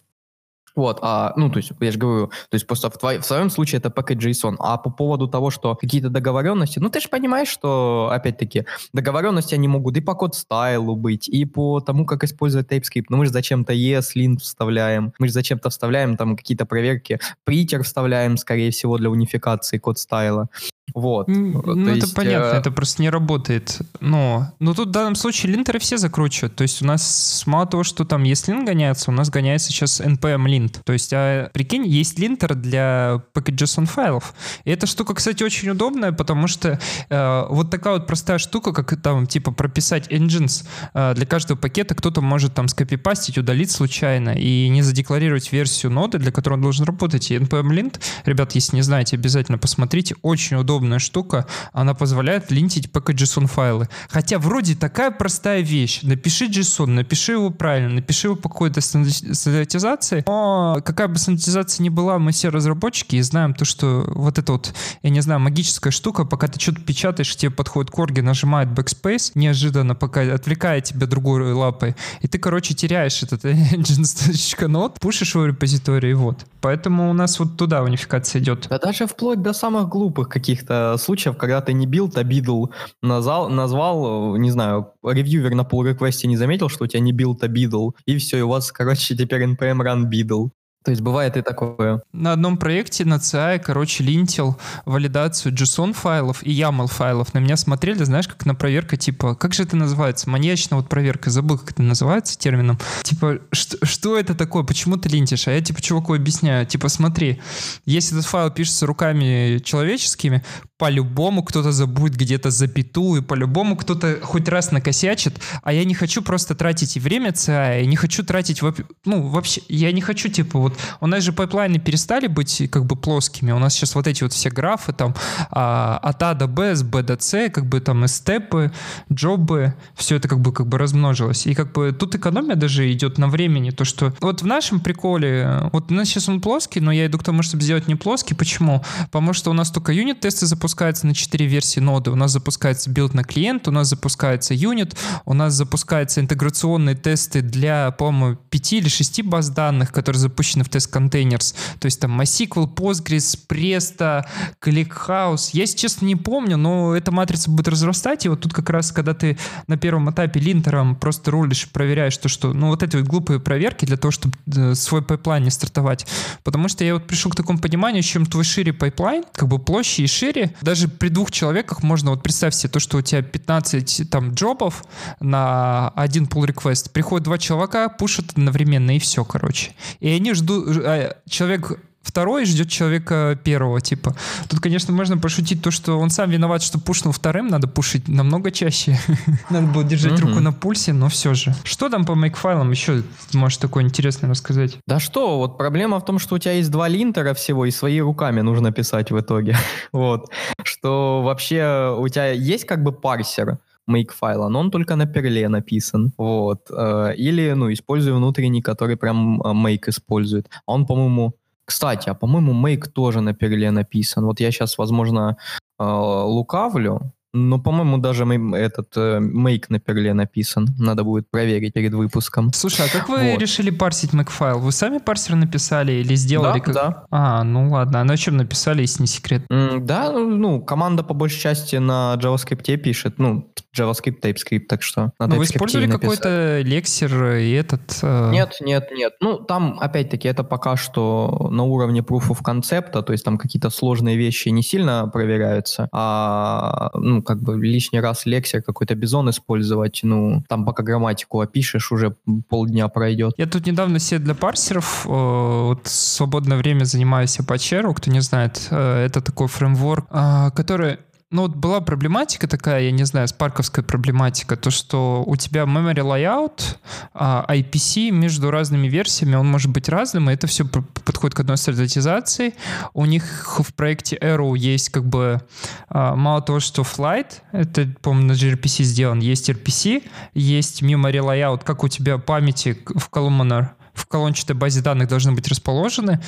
Вот, а, ну, то есть, я же говорю, то есть просто в, твой, в своем случае это package.json. А по поводу того, что какие-то договоренности, ну, ты же понимаешь, что, опять-таки, договоренности они могут и по код-стайлу быть, и по тому, как использовать TypeScript. Ну, мы же зачем-то ESLint вставляем, мы же зачем-то вставляем там какие-то проверки, притер вставляем, скорее всего, для унификации код-стайла. Вот. Ну, То это есть, понятно, э... это просто не работает. Но, но тут в данном случае линтеры все закручивают. То есть у нас мало того, что там есть лин гоняется, у нас гоняется сейчас npm lint. То есть, а, прикинь, есть линтер для package.json файлов. И эта штука, кстати, очень удобная, потому что э, вот такая вот простая штука, как там, типа, прописать engines э, для каждого пакета, кто-то может там скопипастить, удалить случайно и не задекларировать версию ноды, для которой он должен работать. И npm lint, ребят, если не знаете, обязательно посмотрите, очень удобно удобная штука. Она позволяет линтить package.json файлы. Хотя вроде такая простая вещь. Напиши JSON, напиши его правильно, напиши его по какой-то стандартизации. Но какая бы стандартизация ни была, мы все разработчики и знаем то, что вот это вот, я не знаю, магическая штука, пока ты что-то печатаешь, тебе подходит корги, нажимает backspace, неожиданно, пока отвлекает тебя другой лапой, и ты, короче, теряешь этот engine.node, пушишь его в репозитории, вот. Поэтому у нас вот туда унификация идет. Да даже вплоть до самых глупых каких каких-то случаев, когда ты не build, а бидл назвал, назвал, не знаю, ревьювер на pull request не заметил, что у тебя не build, а бидл, и все, и у вас, короче, теперь npm run бидл. То есть бывает и такое. На одном проекте на CI, короче, линтил валидацию JSON файлов и YAML файлов. На меня смотрели, знаешь, как на проверка, типа, как же это называется? Маньячная вот проверка, забыл, как это называется термином. Типа, что, что это такое? Почему ты линтишь? А я, типа, чуваку объясняю. Типа, смотри, если этот файл пишется руками человеческими, по-любому кто-то забудет где-то запятую, по-любому кто-то хоть раз накосячит, а я не хочу просто тратить и время CI, я не хочу тратить, ну, вообще, я не хочу, типа, вот у нас же пайплайны перестали быть как бы плоскими. У нас сейчас вот эти вот все графы там а, от А до Б, с Б до С, как бы там и степы, джобы, все это как бы как бы размножилось. И как бы тут экономия даже идет на времени. То, что вот в нашем приколе, вот у нас сейчас он плоский, но я иду к тому, чтобы сделать не плоский. Почему? Потому что у нас только юнит-тесты запускаются на 4 версии ноды. У нас запускается build на клиент, у нас запускается юнит, у нас запускаются интеграционные тесты для, по-моему, 5 или 6 баз данных, которые запущены в Test Containers. То есть там MySQL, Postgres, Presto, ClickHouse. Я, если честно, не помню, но эта матрица будет разрастать. И вот тут как раз, когда ты на первом этапе линтером просто рулишь, проверяешь то, что... Ну, вот эти вот глупые проверки для того, чтобы э, свой пайплайн не стартовать. Потому что я вот пришел к такому пониманию, чем твой шире пайплайн, как бы площадь и шире, даже при двух человеках можно, вот представь себе то, что у тебя 15 там джобов на один pull request, приходят два человека, пушат одновременно, и все, короче. И они ждут а, человек второй ждет человека первого, типа. Тут, конечно, можно пошутить то, что он сам виноват, что пушнул вторым, надо пушить намного чаще. надо было держать руку на пульсе, но все же. Что там по мейкфайлам еще, можешь такое интересное рассказать? Да что, вот проблема в том, что у тебя есть два линтера всего, и свои руками нужно писать в итоге. вот. Что вообще у тебя есть как бы парсер, make файла, но он только на перле написан, вот, э, или, ну, использую внутренний, который прям э, make использует. Он, по-моему, кстати, а по-моему, make тоже на перле написан. Вот я сейчас, возможно, э, лукавлю, ну, по-моему, даже этот э, make на перле написан. Надо будет проверить перед выпуском. Слушай, а как вы вот. решили парсить Macfile? Вы сами парсер написали или сделали? Да, как... да. А, ну ладно. А на чем написали, если не секрет? Mm, да, ну, команда по большей части на JavaScript пишет. Ну, JavaScript, TypeScript, так что на Ну, вы использовали какой-то лексер и этот... Э... Нет, нет, нет. Ну, там, опять-таки, это пока что на уровне proof of concept, то есть там какие-то сложные вещи не сильно проверяются, а, ну, как бы лишний раз лексер какой-то бизон использовать, ну, там пока грамматику опишешь, уже полдня пройдет. Я тут недавно себе для парсеров э, вот свободное время занимаюсь Apache, кто не знает, э, это такой фреймворк, э, который ну вот была проблематика такая, я не знаю, спарковская проблематика, то, что у тебя memory layout, а, IPC между разными версиями, он может быть разным, и это все подходит к одной стандартизации. У них в проекте Arrow есть как бы а, мало того, что flight, это, по-моему, на gRPC сделан, есть RPC, есть memory layout, как у тебя памяти в columnar, в колончатой базе данных должны быть расположены.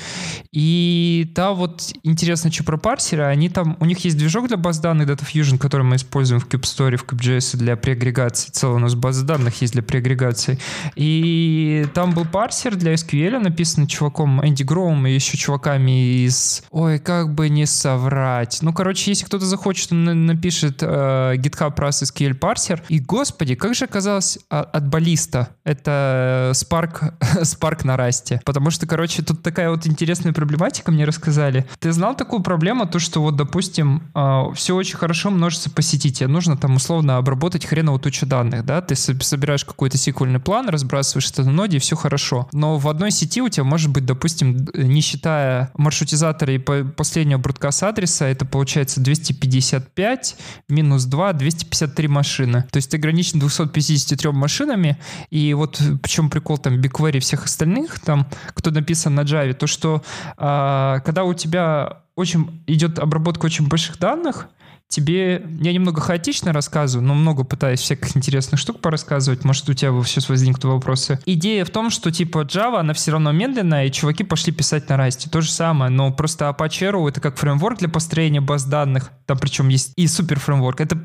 И да, вот интересно, что про парсеры, они там, у них есть движок для баз данных Data Fusion, который мы используем в CubeStory, в CubeJS для преагрегации. Целая у нас база данных есть для преагрегации. И там был парсер для SQL, написанный чуваком Энди Гроум и еще чуваками из... Ой, как бы не соврать. Ну, короче, если кто-то захочет, он напишет э, GitHub Rust SQL парсер. И, господи, как же оказалось а, от баллиста. Это Spark, Spark на расте. Потому что, короче, тут такая вот интересная проблематика мне рассказали. Ты знал такую проблему, то, что вот, допустим, а, все очень хорошо множится по сети, тебе нужно там условно обработать хреново тучу данных, да, ты собираешь какой-то сиквельный план, разбрасываешь это на ноде, и все хорошо. Но в одной сети у тебя может быть, допустим, не считая маршрутизатора и последнего бродкаст адреса, это получается 255 минус 2, 253 машины. То есть ты ограничен 253 машинами, и вот причем прикол там BigQuery всех остальных, там, кто написан на Java, то что э, когда у тебя очень идет обработка очень больших данных, тебе... Я немного хаотично рассказываю, но много пытаюсь всяких интересных штук порассказывать. Может, у тебя сейчас возникнут вопросы. Идея в том, что типа Java, она все равно медленная, и чуваки пошли писать на Rust. То же самое, но просто Apache Arrow — это как фреймворк для построения баз данных. Там причем есть и супер фреймворк. Это...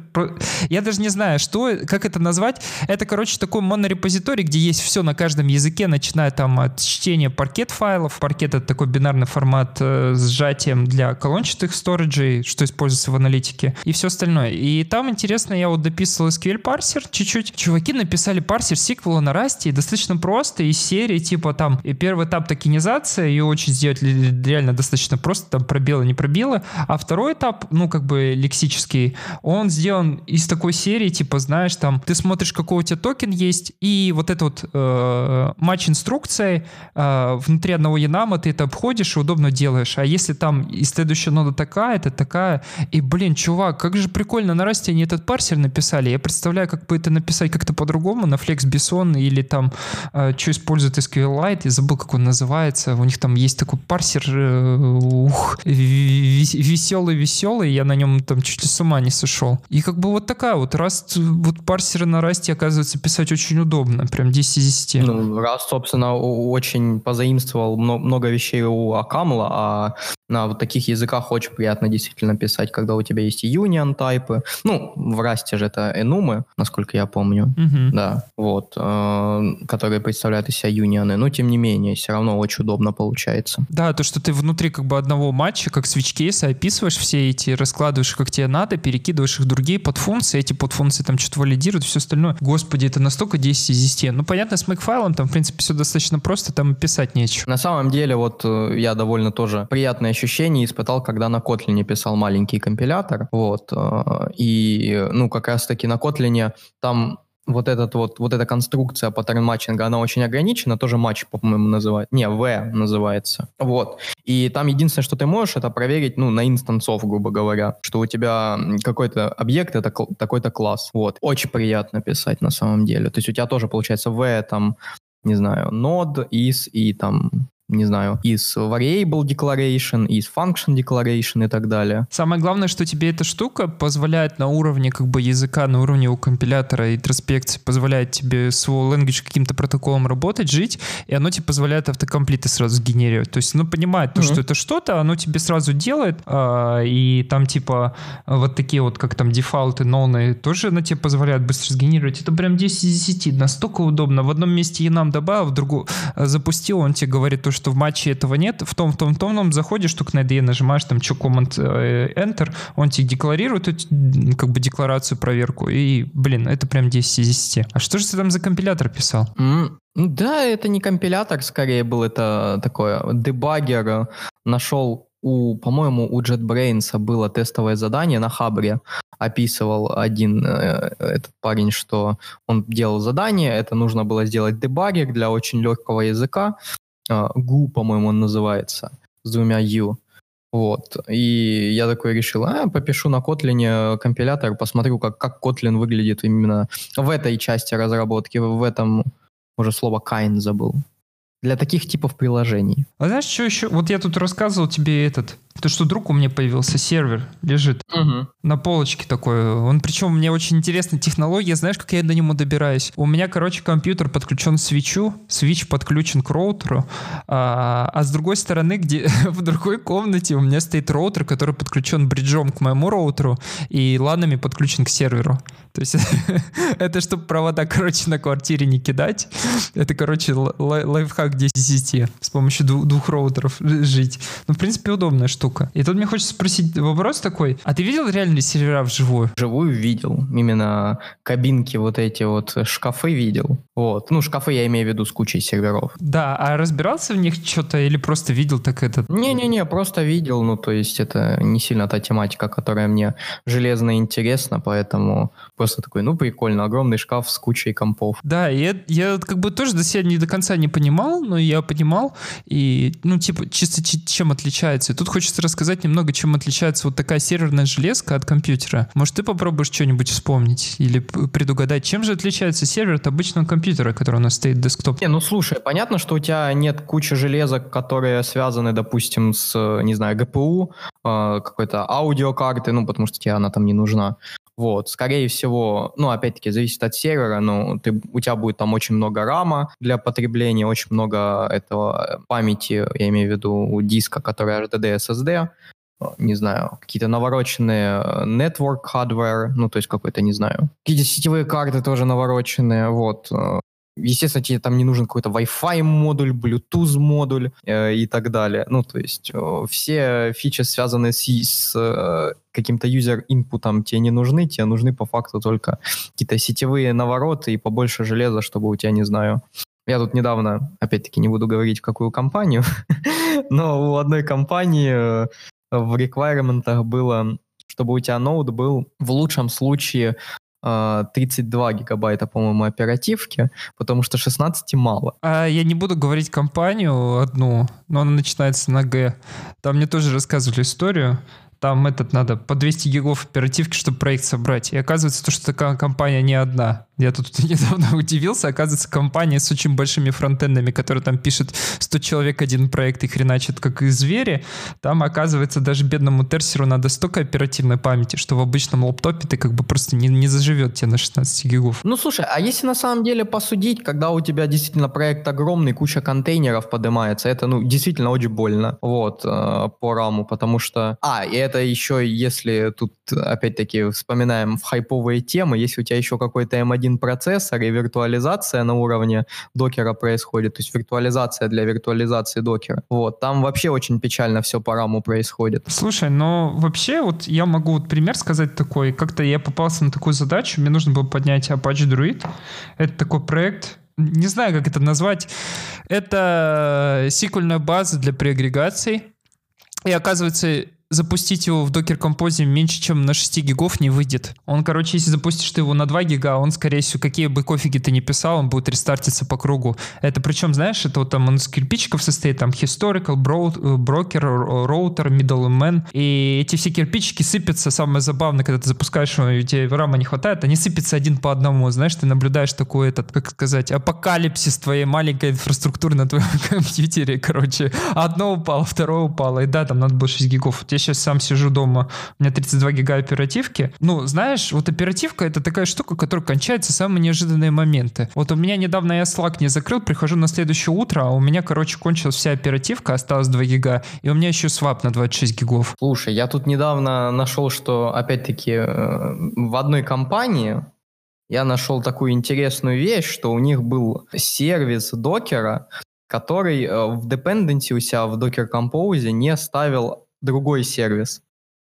Я даже не знаю, что, как это назвать. Это, короче, такой монорепозиторий, где есть все на каждом языке, начиная там от чтения паркет файлов. Паркет — это такой бинарный формат э, сжатием для колончатых сториджей, что используется в аналитике, и все остальное. И там, интересно, я вот дописывал SQL парсер чуть-чуть. Чуваки написали парсер сиквела на и достаточно просто, из серии, типа там, и первый этап токенизация, ее очень сделать реально достаточно просто, там пробелы, не пробелы, а второй этап, ну, как бы лексический, он сделан из такой серии, типа, знаешь, там, ты смотришь, какой у тебя токен есть, и вот это вот э, матч инструкция э, внутри одного янама ты это обходишь и удобно делаешь. А если там и следующая нода такая, это такая, и, блин, чувак, как же прикольно на расте они этот парсер написали. Я представляю, как бы это написать как-то по-другому на Flex Bison или там, э, что использует SQLite, я забыл, как он называется. У них там есть такой парсер, э, ух, веселый-веселый, я на нем там чуть ли с ума не сошел. И как бы вот такая вот, раз вот парсеры на расте, оказывается, писать очень удобно, прям 10 из 10. Ну, раз, собственно, очень позаимствовал много вещей у Акамла, а на вот таких языках очень приятно действительно писать, когда у тебя есть union тайпы. Ну, в расте же это enumы, насколько я помню. Uh-huh. Да, вот, э, которые представляют из себя юнионы. Но, тем не менее, все равно очень удобно получается. Да, то, что ты внутри как бы одного матча, как свич-кейса, описываешь все эти, раскладываешь, как тебе надо, перекидываешь их в другие подфункции, эти подфункции там что-то валидируют, все остальное. Господи, это настолько 10 из 10. Ну, понятно, с мейкфайлом там, в принципе, все достаточно просто, там писать нечего. На самом деле, вот э, я довольно тоже приятное ощущение испытал, когда на Kotlin писал маленький компилятор, вот, э, и, ну, как раз-таки на Kotlin там вот этот вот, вот эта конструкция паттерн матчинга, она очень ограничена, тоже матч, по-моему, называют. Не, V называется. Вот. И там единственное, что ты можешь, это проверить, ну, на инстансов, грубо говоря, что у тебя какой-то объект, это такой-то класс. Вот. Очень приятно писать на самом деле. То есть у тебя тоже получается V, там, не знаю, node, is и там не знаю, из variable declaration, из function declaration и так далее. Самое главное, что тебе эта штука позволяет на уровне как бы языка, на уровне у компилятора интроспекции, позволяет тебе с language каким-то протоколом работать, жить, и оно тебе позволяет автокомплиты сразу сгенерировать. То есть, ну, понимает то, mm-hmm. что это что-то, оно тебе сразу делает, а, и там типа вот такие вот, как там дефалты, ноны, тоже оно тебе позволяет быстро сгенерировать. Это прям 10 из 10, настолько удобно. В одном месте и нам добавил, в другую запустил, он тебе говорит то, что в матче этого нет, в том, в том, в том, том заходишь, только на IDE нажимаешь там что Command э, Enter, он тебе декларирует эту, как бы декларацию, проверку, и, блин, это прям 10 из 10. А что же ты там за компилятор писал? Mm. Да, это не компилятор, скорее был это такое дебаггер. Нашел у, по-моему, у JetBrains было тестовое задание на Хабре. Описывал один э, этот парень, что он делал задание, это нужно было сделать дебаггер для очень легкого языка. Гу, по-моему, он называется, с двумя U. Вот. И я такой решил, а, попишу на Kotlin компилятор, посмотрю, как, как Kotlin выглядит именно в этой части разработки, в этом, уже слово kind забыл для таких типов приложений. А знаешь, что еще? Вот я тут рассказывал тебе этот, то, что друг у меня появился, сервер лежит угу. на полочке такой. Он, причем, мне очень интересна технология, знаешь, как я до него добираюсь? У меня, короче, компьютер подключен к свечу, свич подключен к роутеру, а, а с другой стороны, где в другой комнате у меня стоит роутер, который подключен бриджом к моему роутеру и ланами подключен к серверу. То есть это чтобы провода, короче, на квартире не кидать. Это, короче, лайфхак 10 из 10. С помощью двух роутеров жить. Ну, в принципе, удобная штука. И тут мне хочется спросить вопрос такой. А ты видел реальные сервера вживую? Вживую видел. Именно кабинки вот эти вот, шкафы видел. Вот. Ну, шкафы я имею в виду с кучей серверов. Да, а разбирался в них что-то или просто видел так это? Не-не-не, просто видел. Ну, то есть это не сильно та тематика, которая мне железно интересна, поэтому просто такой, ну, прикольно, огромный шкаф с кучей компов. Да, я, я как бы тоже до себя не до конца не понимал, но я понимал, и, ну, типа, чисто чем отличается. И тут хочется рассказать немного, чем отличается вот такая серверная железка от компьютера. Может, ты попробуешь что-нибудь вспомнить или предугадать, чем же отличается сервер от обычного компьютера, который у нас стоит десктоп? Не, ну слушай, понятно, что у тебя нет кучи железок, которые связаны, допустим, с, не знаю, э, какой-то аудиокарты, ну, потому что тебе она там не нужна. Вот, скорее всего, ну, опять-таки, зависит от сервера, но ты, у тебя будет там очень много рама для потребления, очень много этого памяти, я имею в виду диска, который HDD SSD, не знаю, какие-то навороченные network hardware, ну, то есть какой-то, не знаю, какие-то сетевые карты тоже навороченные, вот. Естественно, тебе там не нужен какой-то Wi-Fi модуль, Bluetooth модуль э, и так далее. Ну, то есть э, все фичи, связанные с, с э, каким-то юзер-инпутом, тебе не нужны, тебе нужны по факту только какие-то сетевые навороты и побольше железа, чтобы у тебя, не знаю, я тут недавно, опять-таки, не буду говорить, в какую компанию, но у одной компании э, в requirement было, чтобы у тебя ноут был в лучшем случае 32 а, гигабайта, по-моему, оперативки, потому что 16 мало. А я не буду говорить компанию одну, но она начинается на Г. Там мне тоже рассказывали историю. Там этот надо по 200 гигов оперативки, чтобы проект собрать. И оказывается, то, что такая компания не одна. Я тут недавно удивился, оказывается, компания с очень большими фронтендами, которая там пишет 100 человек один проект и хреначит как и звери, там, оказывается, даже бедному терсеру надо столько оперативной памяти, что в обычном лаптопе ты как бы просто не, не заживет тебе на 16 гигов. Ну, слушай, а если на самом деле посудить, когда у тебя действительно проект огромный, куча контейнеров поднимается, это, ну, действительно очень больно, вот, э, по раму, потому что... А, и это еще, если тут, опять-таки, вспоминаем в хайповые темы, если у тебя еще какой-то M1 один процессор и виртуализация на уровне докера происходит, то есть виртуализация для виртуализации докера. Вот, там вообще очень печально все по раму происходит. Слушай, но вообще вот я могу вот пример сказать такой. Как-то я попался на такую задачу, мне нужно было поднять Apache Druid. Это такой проект, не знаю, как это назвать. Это сиквельная база для преагрегаций. И оказывается, запустить его в Docker Compose меньше, чем на 6 гигов не выйдет. Он, короче, если запустишь ты его на 2 гига, он, скорее всего, какие бы кофиги ты не писал, он будет рестартиться по кругу. Это причем, знаешь, это вот там он из кирпичиков состоит, там historical, bro, broker, router, middleman, и эти все кирпичики сыпятся, самое забавное, когда ты запускаешь его, и тебе рама не хватает, они сыпятся один по одному, знаешь, ты наблюдаешь такой этот, как сказать, апокалипсис твоей маленькой инфраструктуры на твоем компьютере, короче. Одно упало, второе упало, и да, там надо было 6 гигов. У тебя сейчас сам сижу дома, у меня 32 гига оперативки. Ну, знаешь, вот оперативка — это такая штука, которая кончается самые неожиданные моменты. Вот у меня недавно я Slack не закрыл, прихожу на следующее утро, а у меня, короче, кончилась вся оперативка, осталось 2 гига, и у меня еще свап на 26 гигов. Слушай, я тут недавно нашел, что, опять-таки, э, в одной компании я нашел такую интересную вещь, что у них был сервис докера, который э, в dependency у себя в Docker Compose не ставил другой сервис.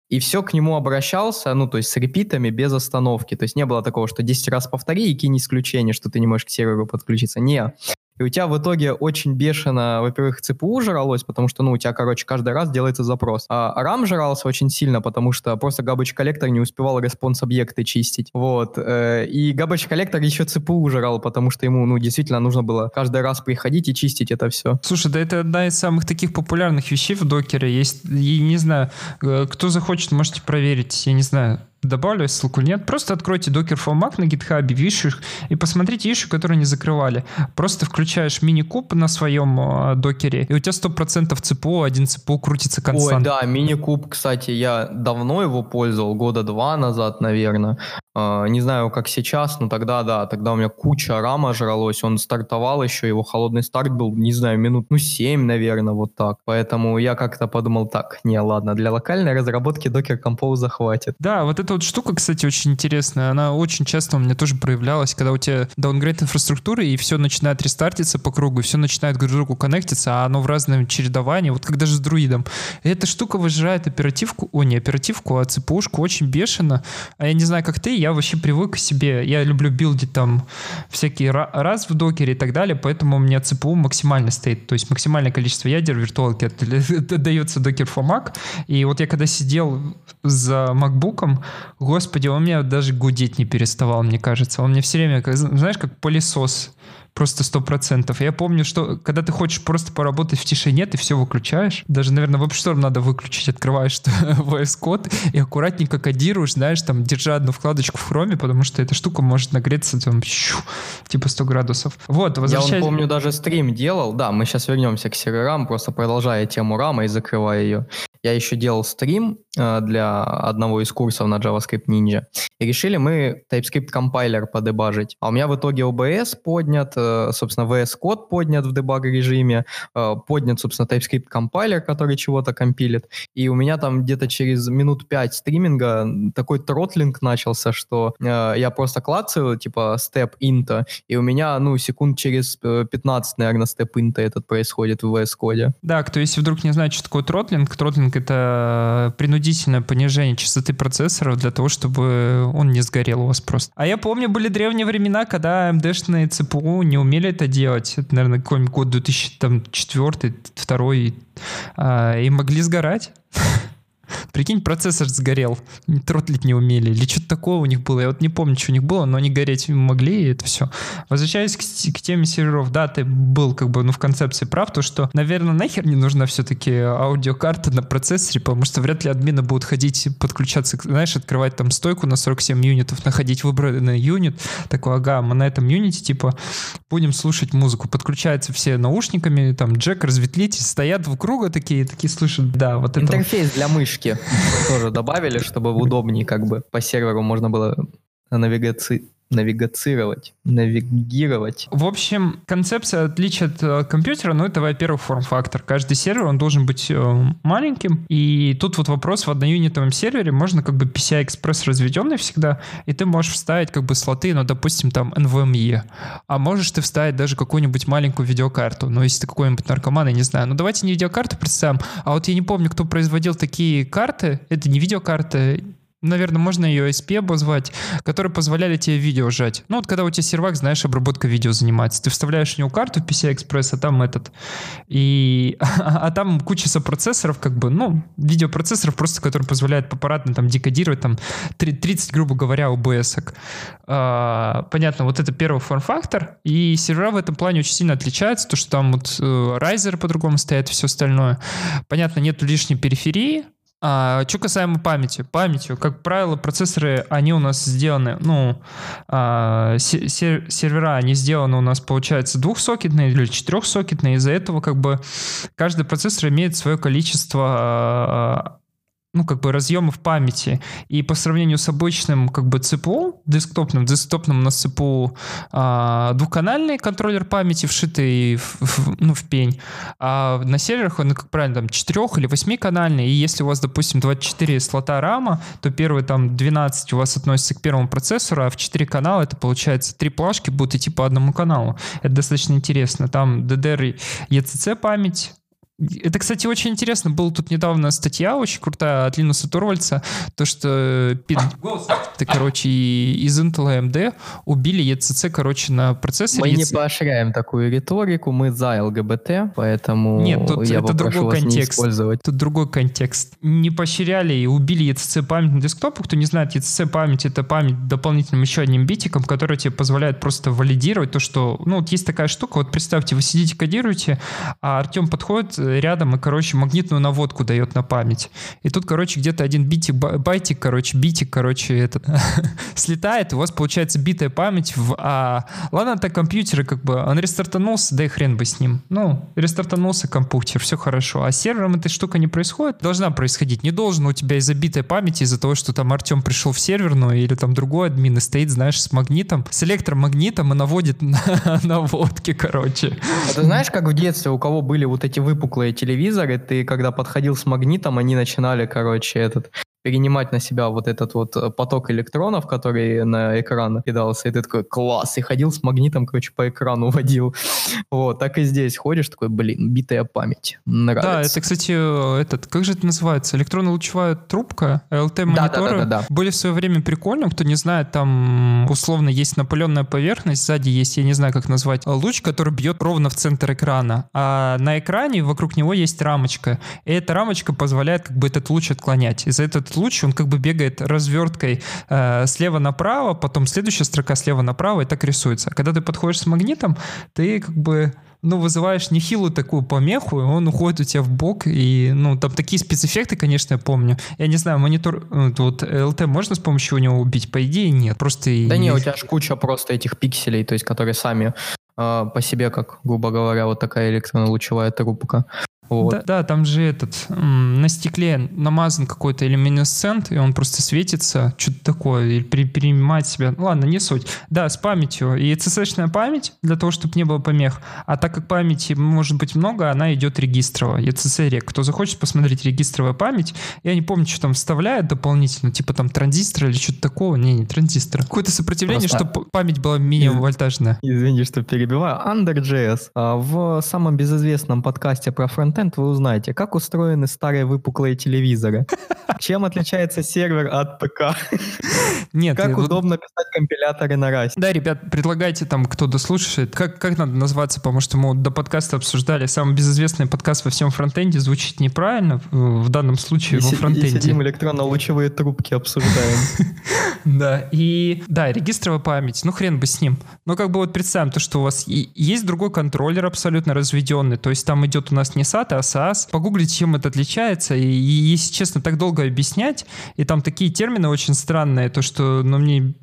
И все к нему обращался, ну, то есть с репитами без остановки. То есть не было такого, что 10 раз повтори и кинь исключение, что ты не можешь к серверу подключиться. Не. И у тебя в итоге очень бешено, во-первых, ЦПУ жралось, потому что, ну, у тебя, короче, каждый раз делается запрос. А RAM жрался очень сильно, потому что просто garbage collector не успевал response объекты чистить. Вот. Э, и garbage collector еще ЦПУ жрал, потому что ему, ну, действительно нужно было каждый раз приходить и чистить это все. Слушай, да это одна из самых таких популярных вещей в Docker е. Есть, и не знаю, э, кто захочет, можете проверить. Я не знаю, добавлю ссылку, нет. Просто откройте Docker for Mac на GitHub ишах и посмотрите иши, которые не закрывали. Просто включаешь мини-куб на своем э, докере, и у тебя 100% ЦПУ, один ЦПУ крутится констант. Ой, да, мини-куб, кстати, я давно его пользовал, года два назад, наверное. Э, не знаю, как сейчас, но тогда, да, тогда у меня куча рама жралось, он стартовал еще, его холодный старт был, не знаю, минут, ну, 7, наверное, вот так. Поэтому я как-то подумал, так, не, ладно, для локальной разработки Docker Compose хватит. Да, вот эта вот штука, кстати, очень интересная. Она очень часто у меня тоже проявлялась, когда у тебя даунгрейд инфраструктуры, и все начинает рестартиться по кругу, и все начинает друг к другу коннектиться, а оно в разном чередовании, вот как даже с друидом. И эта штука выжирает оперативку, о, не оперативку, а цепушку очень бешено. А я не знаю, как ты, я вообще привык к себе, я люблю билдить там всякие раз в докере и так далее, поэтому у меня ЦПУ максимально стоит, то есть максимальное количество ядер в виртуалке отдается докер for Mac. И вот я когда сидел за макбуком, Господи, он меня даже гудеть не переставал, мне кажется. Он мне все время, знаешь, как пылесос просто сто процентов. Я помню, что когда ты хочешь просто поработать в тишине, ты все выключаешь. Даже, наверное, WebStorm надо выключить. Открываешь VS Code и аккуратненько кодируешь, знаешь, там, держа одну вкладочку в хроме, потому что эта штука может нагреться там, щу, типа 100 градусов. Вот, возвращаясь... Я, помню, даже стрим делал. Да, мы сейчас вернемся к серверам, просто продолжая тему рама и закрывая ее. Я еще делал стрим э, для одного из курсов на JavaScript Ninja. И решили мы TypeScript компайлер подебажить. А у меня в итоге OBS поднят, э, собственно, VS Code поднят в дебаг режиме, э, поднят, собственно, TypeScript компайлер, который чего-то компилит. И у меня там где-то через минут 5 стриминга такой тротлинг начался, что я просто клацаю, типа, степ инта, и у меня, ну, секунд через 15, наверное, степ инта этот происходит в VS Code. Да, кто если вдруг не знает, что такое тротлинг, тротлинг — это принудительное понижение частоты процессоров для того, чтобы он не сгорел у вас просто. А я помню, были древние времена, когда AMD-шные ЦПУ не умели это делать. Это, наверное, какой-нибудь год 2004, 2002, а, и могли сгорать. Прикинь, процессор сгорел. Тротлить не умели. Или что-то такое у них было. Я вот не помню, что у них было, но они гореть могли, и это все. Возвращаясь к, к теме серверов, да, ты был как бы ну, в концепции прав, то что, наверное, нахер не нужна все-таки аудиокарта на процессоре, потому что вряд ли админы будут ходить, подключаться, знаешь, открывать там стойку на 47 юнитов, находить выбранный юнит, такой, ага, мы на этом юните, типа, будем слушать музыку. Подключаются все наушниками, там, джек, разветвлитель, стоят в круга такие, такие слышат, да, вот это. Интерфейс для мышки кнопки тоже добавили, чтобы удобнее как бы по серверу можно было навигации навигацировать, навигировать. В общем, концепция отличия от э, компьютера, ну, это, во-первых, форм-фактор. Каждый сервер, он должен быть э, маленьким, и тут вот вопрос, в одноюнитовом сервере можно как бы PCI-экспресс разведенный всегда, и ты можешь вставить как бы слоты, ну, допустим, там NVMe, а можешь ты вставить даже какую-нибудь маленькую видеокарту, ну, если ты какой-нибудь наркоман, я не знаю, ну, давайте не видеокарту представим, а вот я не помню, кто производил такие карты, это не видеокарты, наверное, можно ее SP обозвать, которые позволяли тебе видео сжать. Ну, вот когда у тебя сервак, знаешь, обработка видео занимается. Ты вставляешь в него карту PCI Express, а там этот. И... а там куча сопроцессоров, как бы, ну, видеопроцессоров просто, которые позволяют аппаратно там декодировать там 30, грубо говоря, OBS. А, понятно, вот это первый форм-фактор. И сервера в этом плане очень сильно отличаются, то, что там вот э, райзеры по-другому стоят, все остальное. Понятно, нет лишней периферии, а, что касаемо памяти. Памятью, как правило, процессоры, они у нас сделаны, ну, а, сер сервера, они сделаны у нас, получается, двухсокетные или четырехсокетные. Из-за этого, как бы, каждый процессор имеет свое количество а, ну, как бы разъемов памяти. И по сравнению с обычным, как бы, ЦПУ, десктопным, десктопным у нас ЦПУ а, двухканальный контроллер памяти, вшитый в, в, ну, в пень. А на серверах он, как правильно, там, четырех- или восьмиканальный. И если у вас, допустим, 24 слота рама, то первые там 12 у вас относятся к первому процессору, а в 4 канала это получается три плашки будут идти по одному каналу. Это достаточно интересно. Там DDR ECC память, это, кстати, очень интересно. Была тут недавно статья очень крутая от Линуса Торвальца, то, что ты, короче, из Intel AMD убили ECC, короче, на процессоре. Мы не поощряем такую риторику, мы за ЛГБТ, поэтому Нет, тут я это другой контекст. Не тут другой контекст. Не поощряли и убили ECC память на десктопах. Кто не знает, ECC память — это память дополнительным еще одним битиком, который тебе позволяет просто валидировать то, что... Ну, вот есть такая штука, вот представьте, вы сидите, кодируете, а Артем подходит, рядом и, короче, магнитную наводку дает на память. И тут, короче, где-то один битик, байтик, короче, битик, короче, этот слетает, у вас получается битая память в... А, ладно, это компьютеры, как бы, он рестартанулся, да и хрен бы с ним. Ну, рестартанулся компьютер, все хорошо. А с сервером эта штука не происходит, должна происходить. Не должен у тебя из-за битой памяти, из-за того, что там Артем пришел в серверную, или там другой админ и стоит, знаешь, с магнитом, с электромагнитом и наводит на наводки, короче. А ты знаешь, как в детстве у кого были вот эти выпуклые выпуклые телевизоры, ты когда подходил с магнитом, они начинали, короче, этот перенимать на себя вот этот вот э, поток электронов, который на экран кидался, и ты такой, класс, и ходил с магнитом, короче, по экрану водил. Вот, так и здесь ходишь, такой, блин, битая память, нравится. Да, это, кстати, э, этот, как же это называется, электронно-лучевая трубка, LT-мониторы, да, да, да, да, да. были в свое время прикольно, кто не знает, там условно есть напыленная поверхность, сзади есть, я не знаю, как назвать, луч, который бьет ровно в центр экрана, а на экране вокруг него есть рамочка, и эта рамочка позволяет как бы этот луч отклонять. Из-за этого этот луч, он как бы бегает разверткой э, слева направо, потом следующая строка слева направо, и так рисуется. А когда ты подходишь с магнитом, ты как бы ну, вызываешь нехилую такую помеху, и он уходит у тебя в бок, и, ну, там такие спецэффекты, конечно, я помню. Я не знаю, монитор, э, вот ЛТ можно с помощью него убить? По идее, нет, просто... Да и... не, у тебя ж куча просто этих пикселей, то есть, которые сами э, по себе, как, грубо говоря, вот такая электронно-лучевая трубка. Вот. Да, да, там же этот на стекле намазан какой-то люминесцент, и он просто светится, что-то такое, или при, перенимает себя. Ладно, не суть. Да, с памятью. И CSS-шная память для того, чтобы не было помех. А так как памяти может быть много, она идет регистровая. ECC рек. Кто захочет посмотреть регистровая память, я не помню, что там вставляют дополнительно, типа там транзистор или что-то такого. Не, не транзистор. Какое-то сопротивление, просто... чтобы память была минимум вольтажная. Извини, что перебиваю. Under.js. А в самом безызвестном подкасте про фронт контент вы узнаете, как устроены старые выпуклые телевизоры, чем отличается сервер от ПК, Нет, как удобно писать компиляторы на Rust. Да, ребят, предлагайте там, кто дослушает, как, как надо назваться, потому что мы до подкаста обсуждали. Самый безызвестный подкаст во всем фронтенде, звучит неправильно. В данном случае и во фронтенде. И сидим электронно-лучевые трубки обсуждаем. Да, и да, регистровая память, ну хрен бы с ним. Но как бы вот представим то, что у вас есть другой контроллер абсолютно разведенный, то есть там идет у нас не SATA, а SAS. Погуглить, чем это отличается, и, и если честно, так долго объяснять, и там такие термины очень странные, то что, ну, мне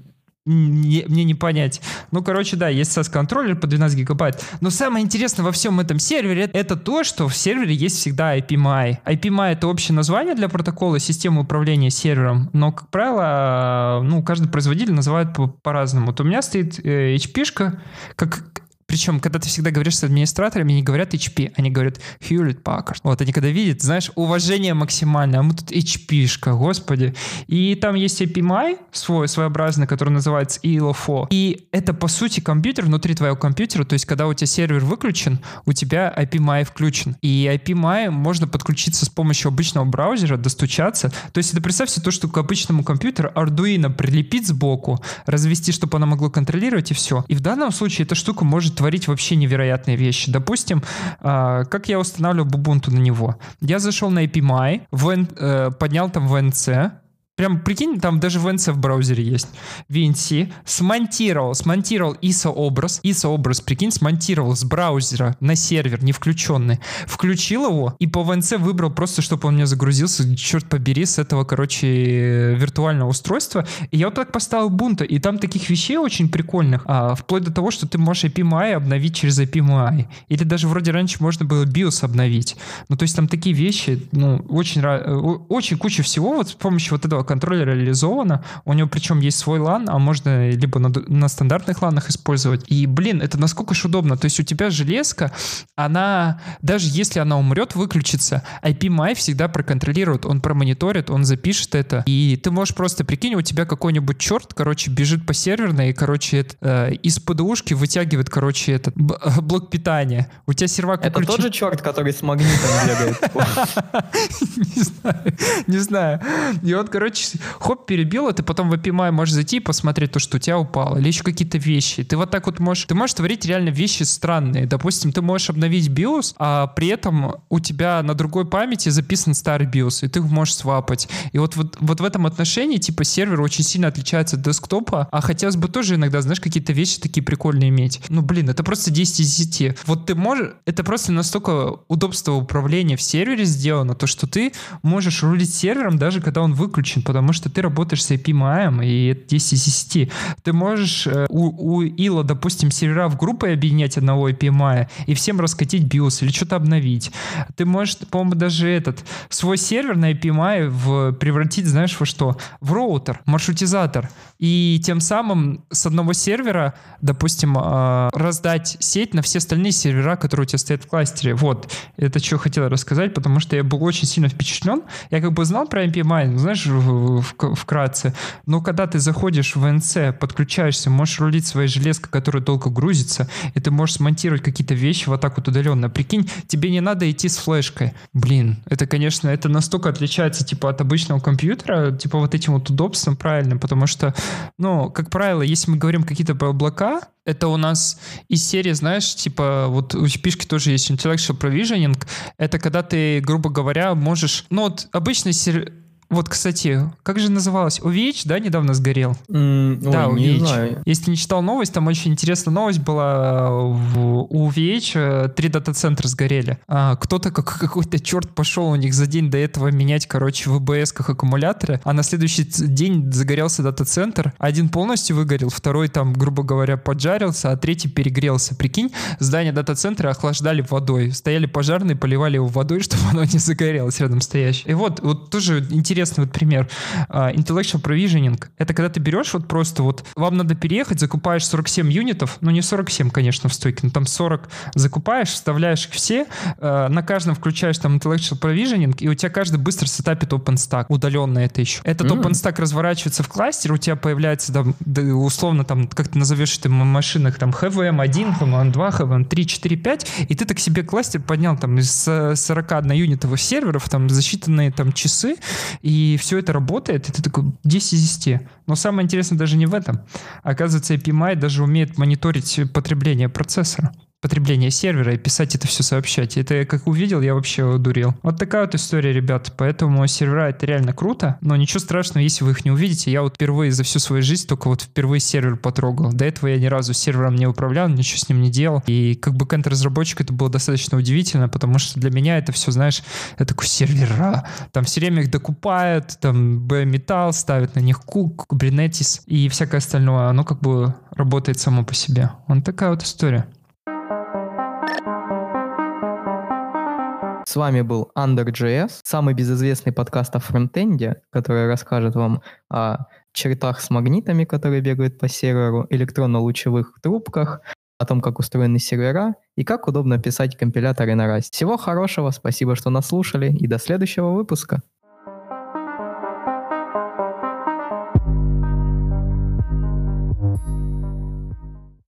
не, мне не понять. Ну, короче, да, есть SAS-контроллер по 12 гигабайт. Но самое интересное во всем этом сервере это то, что в сервере есть всегда IPMI. IPMI — это общее название для протокола системы управления сервером, но, как правило, ну, каждый производитель называет по-разному. вот у меня стоит э, HP-шка, как причем, когда ты всегда говоришь с администраторами, они говорят HP, они говорят Hewlett Packard. Вот, они когда видят, знаешь, уважение максимальное, а мы тут HP-шка, господи. И там есть API свой, своеобразный, который называется ELO4. И это, по сути, компьютер внутри твоего компьютера, то есть, когда у тебя сервер выключен, у тебя IPMI включен. И IPMI можно подключиться с помощью обычного браузера, достучаться. То есть, это представьте то, что к обычному компьютеру Arduino прилепить сбоку, развести, чтобы она могло контролировать, и все. И в данном случае эта штука может творить вообще невероятные вещи. Допустим, э, как я устанавливаю Ubuntu на него. Я зашел на API, э, поднял там VNC, Прям прикинь, там даже VNC в браузере есть. VNC. Смонтировал, смонтировал ISO-образ. ISO-образ, прикинь, смонтировал с браузера на сервер, не включенный. Включил его и по VNC выбрал просто, чтобы он мне загрузился, черт побери, с этого, короче, виртуального устройства. И я вот так поставил Ubuntu, и там таких вещей очень прикольных, а, вплоть до того, что ты можешь API обновить через API. Или даже вроде раньше можно было BIOS обновить. Ну, то есть там такие вещи, ну, очень, очень куча всего вот с помощью вот этого контроллера реализовано. У него причем есть свой LAN, а можно либо на, на стандартных ланах использовать. И, блин, это насколько же удобно. То есть у тебя железка, она, даже если она умрет, выключится, IPMI всегда проконтролирует, он промониторит, он запишет это. И ты можешь просто, прикинь, у тебя какой-нибудь черт, короче, бежит по серверной и, короче, это, э, из ПДУшки вытягивает, короче, этот блок питания. У тебя сервак Это тот же черт, который с магнитом бегает? Не знаю, не знаю. И вот, короче, хоп, перебил, а ты потом в API можешь зайти и посмотреть то, что у тебя упало, или еще какие-то вещи. Ты вот так вот можешь, ты можешь творить реально вещи странные. Допустим, ты можешь обновить BIOS, а при этом у тебя на другой памяти записан старый BIOS, и ты их можешь свапать. И вот, вот, вот в этом отношении, типа, сервер очень сильно отличается от десктопа, а хотелось бы тоже иногда, знаешь, какие-то вещи такие прикольные иметь. Ну, блин, это просто 10 из 10. Вот ты можешь, это просто настолько удобство управления в сервере сделано, то, что ты можешь рулить сервером, даже когда он выключен, потому что ты работаешь с API, и это 10 из 10. Ты можешь э, у, у ИЛа, допустим, сервера в группы объединять одного API и всем раскатить BIOS или что-то обновить. Ты можешь, по-моему, даже этот свой сервер на API в, превратить, знаешь, во что? В роутер, маршрутизатор. И тем самым с одного сервера, допустим, э, раздать сеть на все остальные сервера, которые у тебя стоят в кластере. Вот, это что хотел рассказать, потому что я был очень сильно впечатлен. Я как бы знал про API, знаешь, вкратце. Но когда ты заходишь в NC, подключаешься, можешь рулить своей железкой, которая долго грузится, и ты можешь смонтировать какие-то вещи вот так вот удаленно. Прикинь, тебе не надо идти с флешкой. Блин, это, конечно, это настолько отличается типа от обычного компьютера, типа вот этим вот удобством, правильно, потому что, ну, как правило, если мы говорим какие-то облака, это у нас из серии, знаешь, типа вот у пишки тоже есть intellectual provisioning, это когда ты, грубо говоря, можешь, ну вот обычный сер Вот, кстати, как же называлось? UVH, да, недавно сгорел? М, да, ой, не знаю. Если не читал новость, там очень интересная новость была. У UVH три дата-центра сгорели. А, кто-то, как, какой-то черт пошел у них за день до этого менять, короче, в ИБС-ках аккумуляторы, а на следующий день загорелся дата-центр. Один полностью выгорел, второй там, грубо говоря, поджарился, а третий перегрелся. Прикинь, здание дата-центра охлаждали водой. Стояли пожарные, поливали его водой, чтобы оно не загорелось рядом стоящее. И вот, вот тоже интересный вот пример. А, Intellectual provisioning — это когда ты берешь вот просто вот, вам надо переехать, закупаешь 47 юнитов, ну не 47, конечно, в стойке, но там 40 закупаешь, вставляешь их все, э, на каждом включаешь там intellectual provisioning, и у тебя каждый быстро сетапит OpenStack, удаленно это еще. Этот М. OpenStack разворачивается в кластер, у тебя появляется там, условно там, как ты назовешь это в машинах, там HVM1, HVM2, HVM3, 4, 5, и ты так себе кластер поднял там из э, 41 юнитовых серверов, там за считанные там часы, и все это работает, и ты такой 10 из 10. Но самое интересное даже не в этом. Оказывается, API даже умеет мониторить потребление процессора потребление сервера и писать это все сообщать. Это как увидел, я вообще дурел. Вот такая вот история, ребят. Поэтому сервера это реально круто, но ничего страшного, если вы их не увидите. Я вот впервые за всю свою жизнь только вот впервые сервер потрогал. До этого я ни разу сервером не управлял, ничего с ним не делал. И как бы разработчик это было достаточно удивительно, потому что для меня это все, знаешь, это такой сервера. Там все время их докупают, там B-металл ставят на них кук, Kubernetes и всякое остальное. Оно как бы работает само по себе. Вот такая вот история. С вами был Under.js, самый безызвестный подкаст о фронтенде, который расскажет вам о чертах с магнитами, которые бегают по серверу, электронно-лучевых трубках, о том, как устроены сервера и как удобно писать компиляторы на Rust. Всего хорошего, спасибо, что нас слушали, и до следующего выпуска.